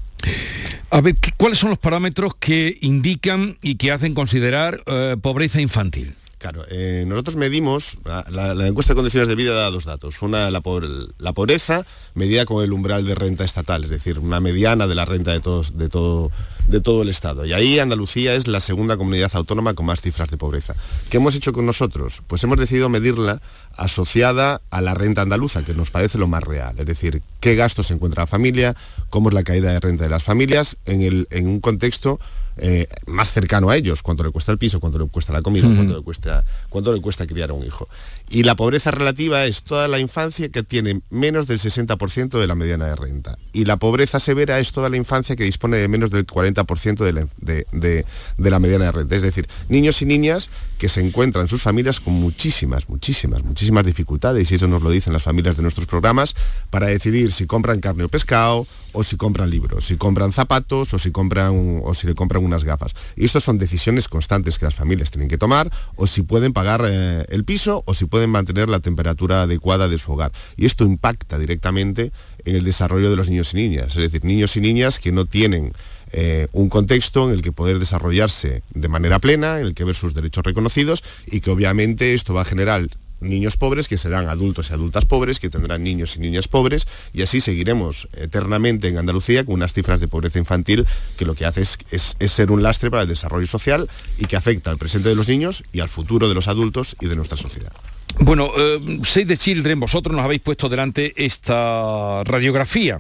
A ver, ¿cuáles son los parámetros que indican y que hacen considerar eh, pobreza infantil? Claro, eh, nosotros medimos, la, encuesta de condiciones de vida da dos datos. Una, la, pobreza medida con el umbral de renta estatal, es decir, una mediana de la renta de, todo, el Estado. Y ahí Andalucía es la segunda comunidad autónoma con más cifras de pobreza. ¿Qué hemos hecho con nosotros? Pues hemos decidido medirla asociada a la renta andaluza, que nos parece lo más real. Es decir, qué gastos encuentra la familia, cómo es la caída de renta de las familias en un contexto eh, más cercano a ellos, cuánto le cuesta el piso, cuánto le cuesta la comida, cuánto, le cuesta, cuánto le cuesta criar a un hijo. Y la pobreza relativa es toda la infancia que tiene menos del 60% de la mediana de renta. Y la pobreza severa es toda la infancia que dispone de menos del 40% de la, de, la mediana de renta. Es decir, niños y niñas que se encuentran sus familias con muchísimas, muchísimas, muchísimas dificultades, y eso nos lo dicen las familias de nuestros programas, para decidir si compran carne o pescado, o si compran libros, si compran zapatos, o si compran o si le compran unas gafas. Y estas son decisiones constantes que las familias tienen que tomar, o si pueden pagar eh, el piso, o si pueden mantener la temperatura adecuada de su hogar. Y esto impacta directamente en el desarrollo de los niños y niñas, es decir, niños y niñas que no tienen eh, un contexto en el que poder desarrollarse de manera plena, en el que ver sus derechos reconocidos y que obviamente esto va a generar niños pobres que serán adultos y adultas pobres, que tendrán niños y niñas pobres, y así seguiremos eternamente en Andalucía con unas cifras de pobreza infantil que lo que hace es, ser un lastre para el desarrollo social y que afecta al presente de los niños y al futuro de los adultos y de nuestra sociedad. Bueno, eh, Save the Children, vosotros nos habéis puesto delante esta radiografía.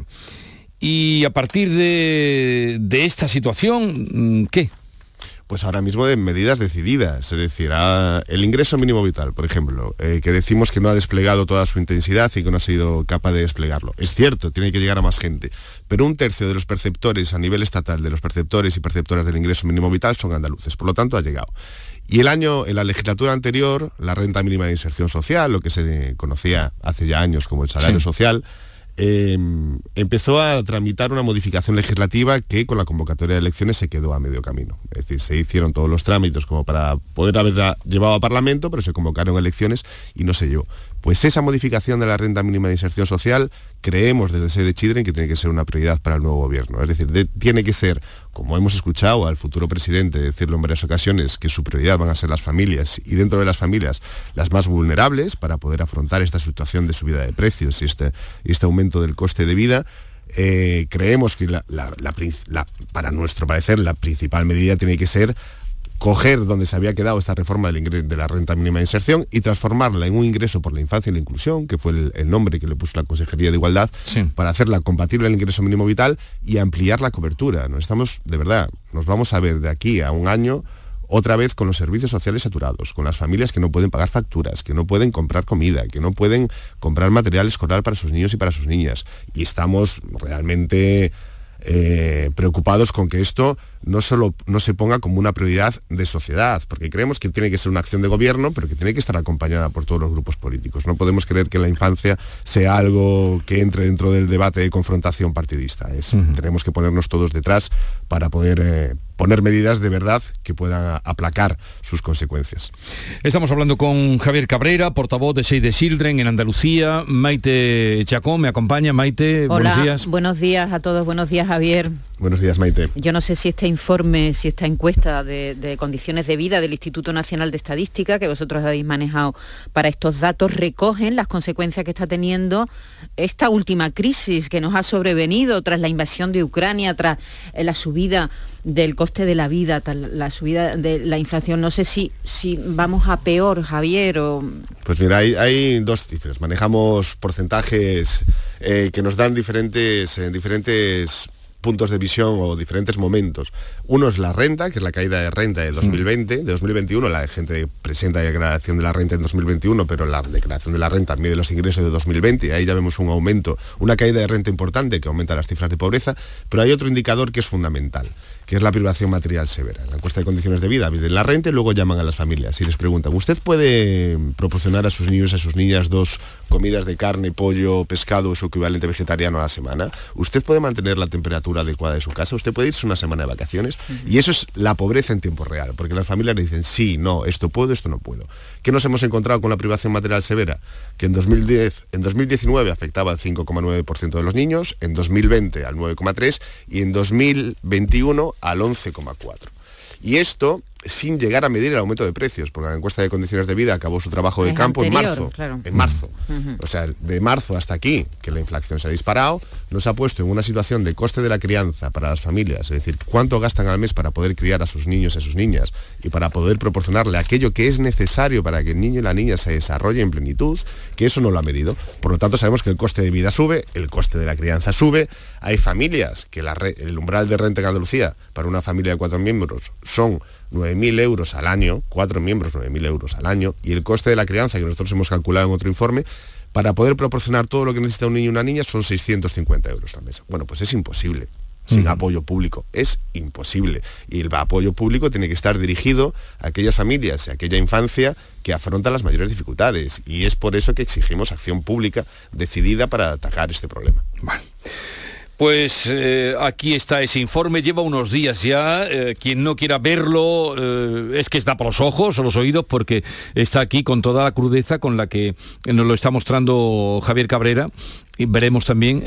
Y a partir de, de esta situación, mm, ¿qué? pues ahora mismo de medidas decididas, es decir, el ingreso mínimo vital, por ejemplo, eh, que decimos que no ha desplegado toda su intensidad y que no ha sido capaz de desplegarlo. Es cierto, tiene que llegar a más gente, pero un tercio de los perceptores a nivel estatal, de los perceptores y perceptoras del ingreso mínimo vital son andaluces, por lo tanto ha llegado. Y el año, en la legislatura anterior, la renta mínima de inserción social, lo que se conocía hace ya años como el salario social, Em, empezó a tramitar una modificación legislativa que con la convocatoria de elecciones se quedó a medio camino. Es decir, se hicieron todos los trámites como para poder haberla llevado a Parlamento, pero se convocaron elecciones y no se llevó. Pues esa modificación de la renta mínima de inserción social creemos desde Sede de Children que tiene que ser una prioridad para el nuevo gobierno. Es decir, tiene que ser, como hemos escuchado al futuro presidente decirlo en varias ocasiones, que su prioridad van a ser las familias y dentro de las familias las más vulnerables para poder afrontar esta situación de subida de precios y este, este aumento del coste de vida. Eh, creemos que para nuestro parecer la principal medida tiene que ser coger donde se había quedado esta reforma de la renta mínima de inserción y transformarla en un ingreso por la infancia y la inclusión, que fue el, nombre que le puso la Consejería de Igualdad, para hacerla compatible al ingreso mínimo vital y ampliar la cobertura. Nos estamos, de verdad, nos vamos a ver de aquí a un año otra vez con los servicios sociales saturados, con las familias que no pueden pagar facturas, que no pueden comprar comida, que no pueden comprar material escolar para sus niños y para sus niñas. Y estamos realmente eh, preocupados con que esto no solo no se ponga como una prioridad de sociedad, porque creemos que tiene que ser una acción de gobierno, pero que tiene que estar acompañada por todos los grupos políticos. No podemos creer que la infancia sea algo que entre dentro del debate de confrontación partidista. Tenemos que ponernos todos detrás para poder eh, poner medidas de verdad que puedan aplacar sus consecuencias. Estamos hablando con Javier Cabrera, portavoz de Save the Children en Andalucía. Maite Chacón me acompaña. Maite, buenos días. Buenos días a todos, buenos días Javier. Buenos días, Maite. Yo no sé si este informe, si esta encuesta de, condiciones de vida del Instituto Nacional de Estadística, que vosotros habéis manejado para estos datos, recogen las consecuencias que está teniendo esta última crisis que nos ha sobrevenido tras la invasión de Ucrania, tras eh, la subida del coste de la vida, la subida de la inflación. No sé si, si vamos a peor, Javier, o... Pues mira, hay, dos cifras. Manejamos porcentajes eh, que nos dan diferentes, eh, diferentes puntos de visión o diferentes momentos. Uno es la renta, que es la caída de renta de 2020, de 2021. La gente presenta la declaración de la renta en 2021, pero la declaración de la renta mide los ingresos de 2020 y ahí ya vemos un aumento, una caída de renta importante que aumenta las cifras de pobreza, pero hay otro indicador que es fundamental que es la privación material severa. En la encuesta de condiciones de vida piden la renta y luego llaman a las familias y les preguntan, ¿usted puede proporcionar a sus niños, a sus niñas dos comidas de carne, pollo, pescado o su equivalente vegetariano a la semana? ¿Usted puede mantener la temperatura adecuada de su casa? ¿Usted puede irse una semana de vacaciones? Y eso es la pobreza en tiempo real, porque las familias le dicen, sí, no, esto puedo, esto no puedo. ¿Qué nos hemos encontrado con la privación material severa? Que en 2010, en 2019 afectaba al 5,9% de los niños, en 2020 al 9,3% y en 2021 al 11,4%. Y esto sin llegar a medir el aumento de precios, porque la encuesta de condiciones de vida acabó su trabajo de campo en marzo. En marzo. O sea, de marzo hasta aquí, que la inflación se ha disparado, nos ha puesto en una situación de coste de la crianza para las familias, es decir, cuánto gastan al mes para poder criar a sus niños y a sus niñas y para poder proporcionarle aquello que es necesario para que el niño y la niña se desarrolle en plenitud, que eso no lo ha medido. Por lo tanto, sabemos que el coste de vida sube, el coste de la crianza sube, hay familias que el umbral de renta en Andalucía para una familia de cuatro miembros son 9.000 euros al año, cuatro miembros 9.000 euros al año, y el coste de la crianza que nosotros hemos calculado en otro informe, para poder proporcionar todo lo que necesita un niño y una niña son 650 euros al mes. Bueno, pues es imposible sin apoyo público. Es imposible. Y el apoyo público tiene que estar dirigido a aquellas familias y a aquella infancia que afronta las mayores dificultades. Y es por eso que exigimos acción pública decidida para atacar este problema. Pues eh, aquí está ese informe, lleva unos días ya, eh, quien no quiera verlo eh, es que está por los ojos o los oídos porque está aquí con toda la crudeza con la que nos lo está mostrando Javier Cabrera. Y veremos también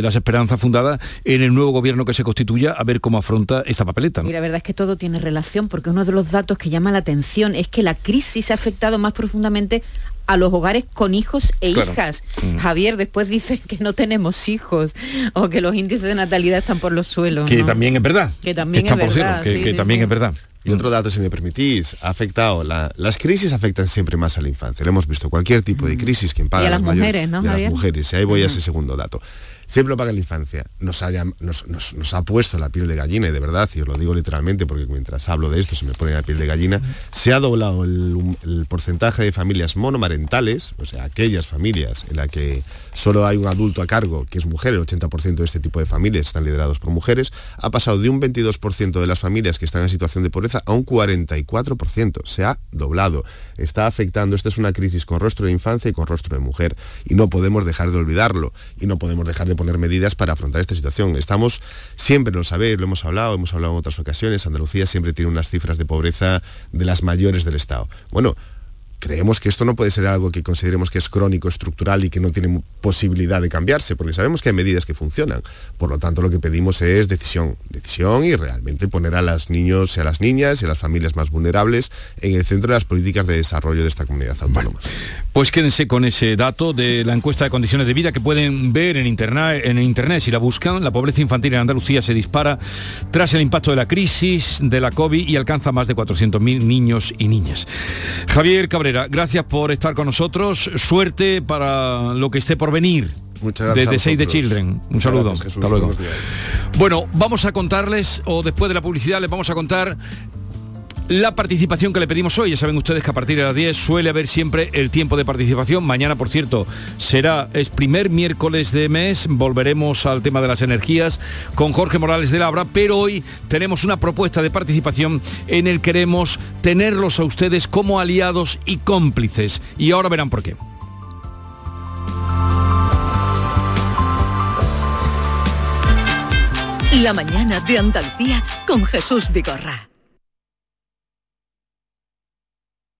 las esperanzas fundadas en el nuevo gobierno que se constituya a ver cómo afronta esta papeleta. La verdad es que todo tiene relación porque uno de los datos que llama la atención es que la crisis ha afectado más profundamente a los hogares con hijos e hijas. Mm. Javier después dice que no tenemos hijos o que los índices de natalidad están por los suelos. Que también es verdad. Que también es verdad. que, también es verdad. Y otro dato, si me permitís, ha afectado, las crisis afectan siempre más a la infancia. Lo hemos visto, cualquier tipo de mm. crisis que impaga a las, mujeres, ¿no, las mujeres. Y ahí voy a ese segundo dato siempre paga la infancia. Nos, nos, ha puesto la piel de gallina, y de verdad, y os lo digo literalmente porque mientras hablo de esto se me pone la piel de gallina, se ha doblado el, el porcentaje de familias monomarentales, o sea, aquellas familias en las que solo hay un adulto a cargo, que es mujer, el 80% de este tipo de familias están liderados por mujeres, ha pasado de un 22% de las familias que están en situación de pobreza a un 44%. Se ha doblado. Está afectando, esta es una crisis con rostro de infancia y con rostro de mujer. Y no podemos dejar de olvidarlo. Y no podemos dejar de poner medidas para afrontar esta situación. Estamos, siempre lo sabéis, lo hemos hablado, hemos hablado en otras ocasiones, Andalucía siempre tiene unas cifras de pobreza de las mayores del Estado. Bueno, creemos que esto no puede ser algo que consideremos que es crónico, estructural y que no tiene posibilidad de cambiarse, porque sabemos que hay medidas que funcionan. Por lo tanto, lo que pedimos es decisión, decisión y realmente poner a los niños y a las niñas y a las familias más vulnerables en el centro de las políticas de desarrollo de esta comunidad autónoma. pues quédense con ese dato de la encuesta de condiciones de vida que pueden ver en internet, en internet si la buscan. La pobreza infantil en Andalucía se dispara tras el impacto de la crisis de la COVID y alcanza más de 400.000 niños y niñas. Javier Cabrera gracias por estar con nosotros. Suerte para lo que esté por venir. Muchas gracias. Desde Save the Children. Un saludo. Hasta luego. Bueno, vamos a contarles, o después de la publicidad, les vamos a contar La participación que le pedimos hoy, ya saben ustedes que a partir de las 10 suele haber siempre el tiempo de participación. Mañana, por cierto, será es primer miércoles de mes, volveremos al tema de las energías con Jorge Morales de Labra, pero hoy tenemos una propuesta de participación en el que queremos tenerlos a ustedes como aliados y cómplices. Y ahora verán por qué. La mañana de Andalucía con Jesús Vigorra.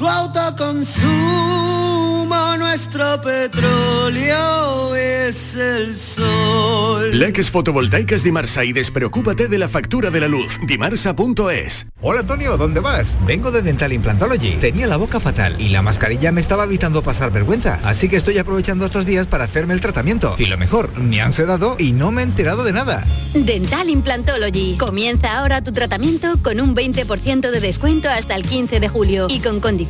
tu autoconsumo nuestro petróleo es el sol. Leques fotovoltaicas Dimarsa y despreocúpate de la factura de la luz. Dimarsa.es. Hola Antonio, ¿dónde vas? Vengo de Dental Implantology. Tenía la boca fatal y la mascarilla me estaba evitando pasar vergüenza. Así que estoy aprovechando estos días para hacerme el tratamiento. Y lo mejor, me han sedado y no me he enterado de nada. Dental Implantology. Comienza ahora tu tratamiento con un 20% de descuento hasta el 15 de julio y con condiciones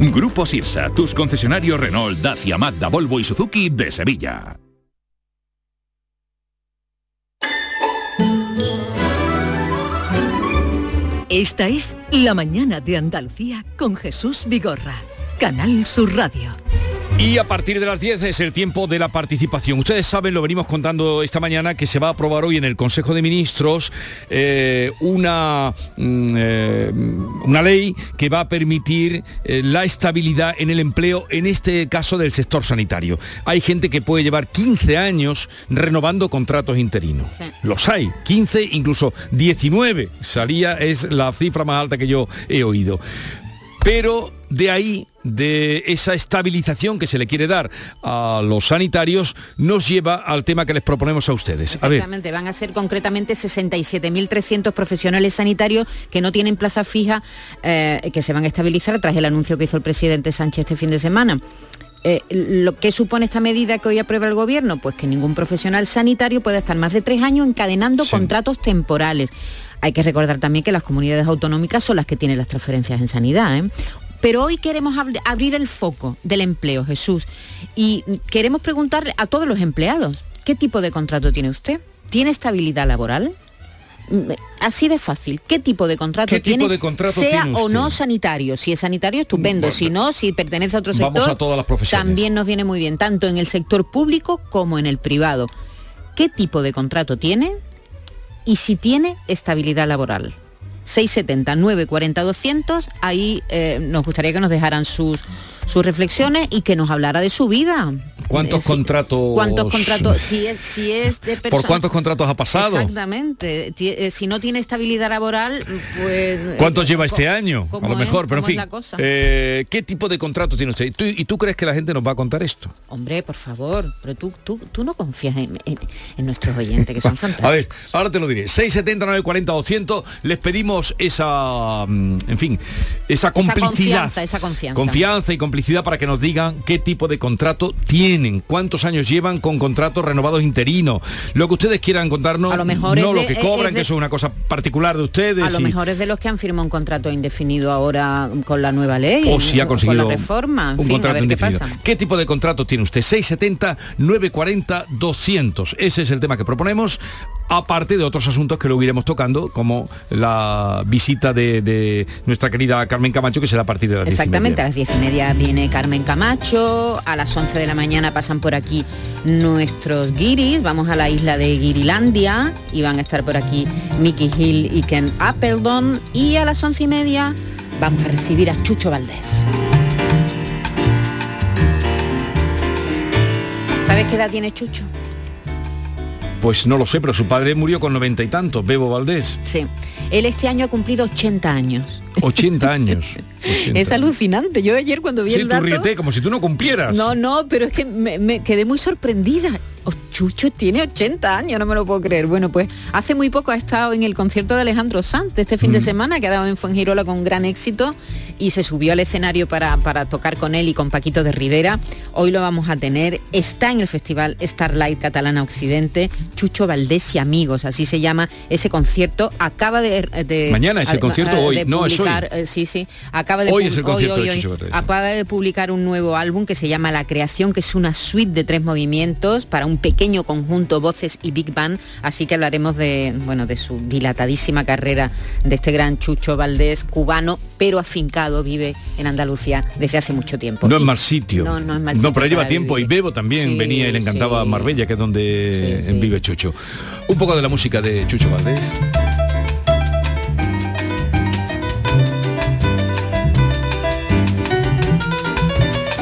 Grupo Sirsa, tus concesionarios Renault, Dacia, Mazda, Volvo y Suzuki de Sevilla. Esta es La mañana de Andalucía con Jesús Vigorra, Canal Sur Radio. Y a partir de las 10 es el tiempo de la participación. Ustedes saben, lo venimos contando esta mañana, que se va a aprobar hoy en el Consejo de Ministros eh, una, mm, eh, una ley que va a permitir eh, la estabilidad en el empleo, en este caso del sector sanitario. Hay gente que puede llevar 15 años renovando contratos interinos. Los hay, 15, incluso 19. Salía, es la cifra más alta que yo he oído. Pero de ahí, de esa estabilización que se le quiere dar a los sanitarios, nos lleva al tema que les proponemos a ustedes. Exactamente, van a ser concretamente 67.300 profesionales sanitarios que no tienen plaza fija, eh, que se van a estabilizar tras el anuncio que hizo el presidente Sánchez este fin de semana. Eh, ¿Lo que supone esta medida que hoy aprueba el Gobierno? Pues que ningún profesional sanitario pueda estar más de tres años encadenando contratos temporales. Hay que recordar también que las comunidades autonómicas son las que tienen las transferencias en sanidad. ¿eh? Pero hoy queremos abrir el foco del empleo, Jesús, y queremos preguntarle a todos los empleados, ¿qué tipo de contrato tiene usted? ¿Tiene estabilidad laboral? Mm, así de fácil. ¿Qué tipo de contrato ¿Qué tiene? Tipo de contrato sea tiene o no sanitario. Si es sanitario, estupendo. si no, si pertenece a otro sector, Vamos a todas las profesiones. también nos viene muy bien, tanto en el sector público como en el privado. ¿Qué tipo de contrato tiene? Y si tiene estabilidad laboral. 670 940 200 ahí eh, nos gustaría que nos dejaran sus sus reflexiones y que nos hablara de su vida ¿Cuántos contratos? ¿Cuántos contratos? Si es, si es de ¿Por cuántos contratos ha pasado? Exactamente. Eh, si no tiene estabilidad laboral, pues... ¿Cuántos lleva este año? A lo mejor, pero en fin. Eh, ¿Qué tipo de contrato tiene usted? ¿Y tú, crees que la gente nos va a contar esto? Hombre, por favor, pero tú, tú, tú no confías en, nuestros oyentes, que son fantásticos. [laughs] A ver, ahora te lo diré. 670 40 200 les pedimos esa, mm, en fin, esa complicidad. Esa confianza, esa confianza. Confianza y complicidad para que nos digan qué tipo de contrato tiene cuántos años llevan con contratos renovados interinos, lo que ustedes quieran contarnos, no lo que cobran, que eso es una cosa particular de ustedes. A lo mejor es de los que han firmado un contrato indefinido ahora con la nueva ley. O si ha conseguido con la reforma. un contrato indefinido. Qué, tipo de contrato tiene usted? 670 940 200. Ese es el tema que proponemos aparte de otros asuntos que luego iremos tocando, como la visita de, nuestra querida Carmen Camacho, que será a partir de las Exactamente, a las diez y media viene Carmen Camacho, a las 11 de la mañana pasan por aquí nuestros guiris, vamos a la isla de Guirilandia y van a estar por aquí Mickey Hill y Ken Appledon y a las once y media vamos a recibir a Chucho Valdés. ¿Sabes qué edad tiene Chucho? Pues no lo sé, pero su padre murió con noventa y tantos, Bebo Valdés. Sí. Él este año ha cumplido 80 años. 80 años. [laughs] Es alucinante. Yo ayer cuando vi el dato... como si tú no cumplieras. No, no, pero es que me quedé muy sorprendida. Oh, Chucho tiene 80 años, no me lo puedo creer. Bueno, pues hace muy poco ha estado en el concierto de Alejandro Sanz este fin de semana, que ha dado en Fuengirola con gran éxito y se subió al escenario para, para tocar con él y con Paquito de Rivera. Hoy lo vamos a tener. Está en el Festival Starlight Catalana Occidente, Chucho Valdés y Amigos, así se llama ese concierto. Acaba de... Mañana es el concierto, hoy, no es hoy. Eh, sí, sí. Acaba de hoy es el concierto de Acaba de publicar un nuevo álbum que se llama La Creación, que es una suite de tres movimientos para un pequeño conjunto Voces y Big Band, así que hablaremos de, bueno, de su dilatadísima carrera de este gran Chucho Valdés, cubano, pero afincado, vive en Andalucía desde hace mucho tiempo. No es mal sitio. No, no es mal sitio. No, pero lleva tiempo y Bebo también venía y le encantaba Marbella, que es donde vive Chucho. Un poco de la música de Chucho Valdés.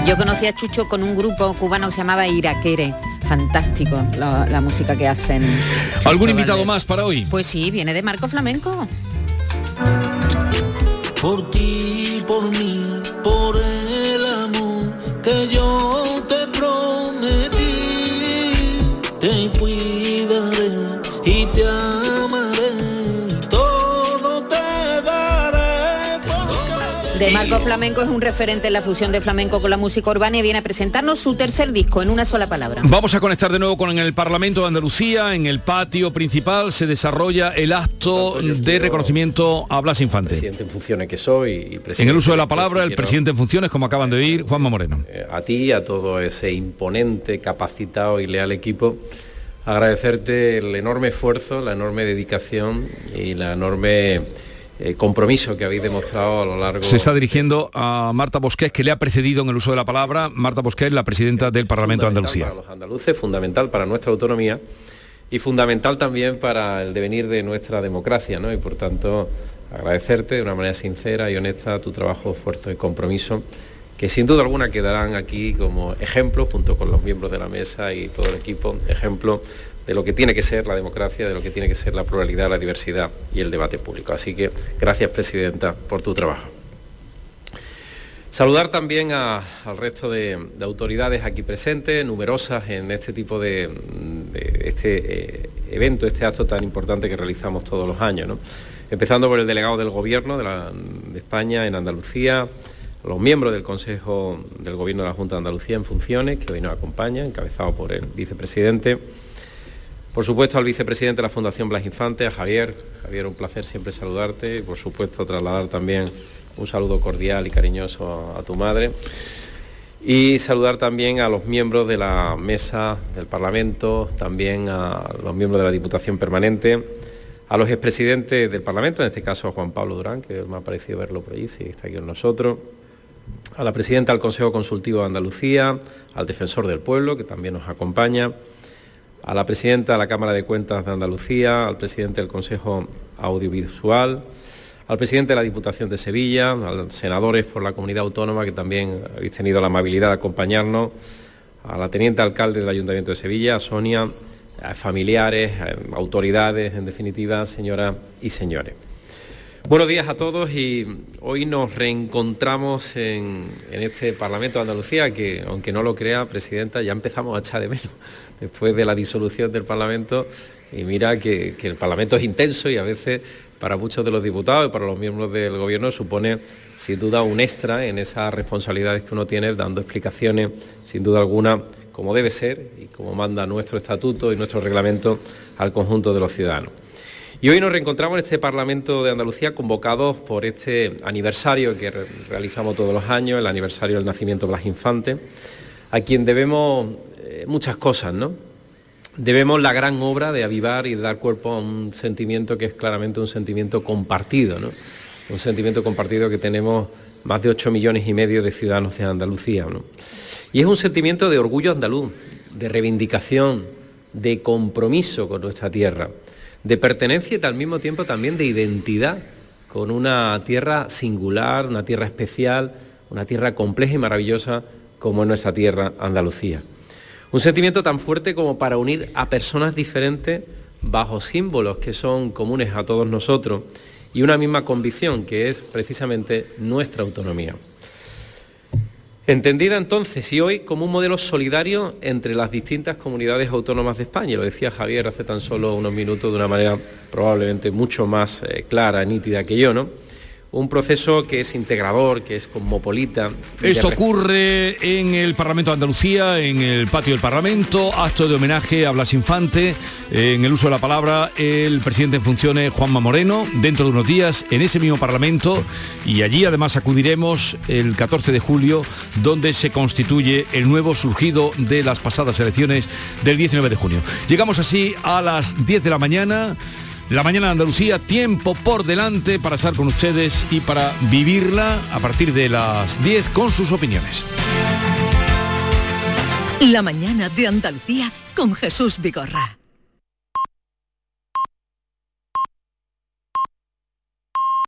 Yo conocí a Chucho con un grupo cubano que se llamaba Iraquere. Fantástico la, música que hacen. ¿Algún invitado más para hoy? Pues sí, viene de Marco Flamenco. Por ti, por mí, por el amor que yo te prometí, te cuidaré y te de Marco Flamenco es un referente en la fusión de flamenco con la música urbana y viene a presentarnos su tercer disco en una sola palabra. Vamos a conectar de nuevo con el Parlamento de Andalucía. En el patio principal se desarrolla el acto de reconocimiento a Blas Infante. Presidente en funciones que soy y En el uso de la palabra, el presidente en funciones, como acaban de oír, Juanma Moreno. Eh, a ti, a todo ese imponente, capacitado y leal equipo agradecerte el enorme esfuerzo, la enorme dedicación y la enorme eh, compromiso que habéis demostrado a lo largo... Se está dirigiendo a Marta Bosqués, que le ha precedido en el uso de la palabra. Marta Bosqués, la presidenta del Parlamento de Andalucía. Para los andaluces, fundamental para nuestra autonomía y fundamental también para el devenir de nuestra democracia, ¿no? Y por tanto, agradecerte de una manera sincera y honesta tu trabajo, esfuerzo y compromiso, que sin duda alguna quedarán aquí como ejemplo, junto con los miembros de la mesa y todo el equipo, ejemplo de lo que tiene que ser la democracia, de lo que tiene que ser la pluralidad, la diversidad y el debate público. Así que gracias, Presidenta, por tu trabajo. Saludar también al resto de, autoridades aquí presentes, numerosas en este tipo de, este eh, evento, este acto tan importante que realizamos todos los años. Empezando por el delegado del Gobierno de España en Andalucía, los miembros del Consejo del Gobierno de la Junta de Andalucía en funciones, que hoy nos acompaña, encabezado por el vicepresidente por supuesto al vicepresidente de la Fundación Blas Infante, a Javier. Javier, un placer siempre saludarte y por supuesto trasladar también un saludo cordial y cariñoso a, tu madre. Y saludar también a los miembros de la mesa del Parlamento, también a los miembros de la Diputación Permanente, a los expresidentes del Parlamento, en este caso a Juan Pablo Durán, que me ha parecido verlo por ahí, sí, está aquí con nosotros, a la presidenta del Consejo Consultivo de Andalucía, al defensor del pueblo, que también nos acompaña, a la presidenta de la Cámara de Cuentas de Andalucía, al presidente del Consejo Audiovisual, al presidente de la Diputación de Sevilla, a los senadores por la comunidad autónoma que también habéis tenido la amabilidad de acompañarnos, a la teniente alcalde del Ayuntamiento de Sevilla, a Sonia, a familiares, a autoridades, en definitiva, señoras y señores. Buenos días a todos y hoy nos reencontramos en, en, este Parlamento de Andalucía que, aunque no lo crea, Presidenta, ya empezamos a echar de menos después de la disolución del Parlamento y mira que, el Parlamento es intenso y a veces para muchos de los diputados y para los miembros del Gobierno supone sin duda un extra en esas responsabilidades que uno tiene dando explicaciones sin duda alguna como debe ser y como manda nuestro estatuto y nuestro reglamento al conjunto de los ciudadanos. Y hoy nos reencontramos en este Parlamento de Andalucía convocados por este aniversario que realizamos todos los años, el aniversario del nacimiento de Blas Infante, a quien debemos muchas cosas, ¿no? debemos la gran obra de avivar y dar cuerpo a un sentimiento que es claramente un sentimiento compartido, ¿no? un sentimiento compartido que tenemos más de 8 millones y medio de ciudadanos de Andalucía. Y es un sentimiento de orgullo andaluz, de reivindicación, de compromiso con nuestra tierra, de pertenencia y al mismo tiempo también de identidad con una tierra singular, una tierra especial, una tierra compleja y maravillosa como es nuestra tierra Andalucía. Un sentimiento tan fuerte como para unir a personas diferentes bajo símbolos que son comunes a todos nosotros y una misma convicción que es precisamente nuestra autonomía. Entendida entonces y hoy como un modelo solidario entre las distintas comunidades autónomas de España, lo decía Javier hace tan solo unos minutos de una manera probablemente mucho más eh, clara, nítida que yo, ¿no? Un proceso que es integrador, que es cosmopolita. Esto ocurre en el Parlamento de Andalucía, en el patio del Parlamento, acto de homenaje a Blas Infante, en el uso de la palabra el presidente en funciones Juanma Moreno, dentro de unos días en ese mismo Parlamento y allí además acudiremos el 14 de julio donde se constituye el nuevo surgido de las pasadas elecciones del 19 de junio. Llegamos así a las 10 de la mañana. La mañana de Andalucía, tiempo por delante para estar con ustedes y para vivirla a partir de las 10 con sus opiniones. La mañana de Andalucía con Jesús Vigorra.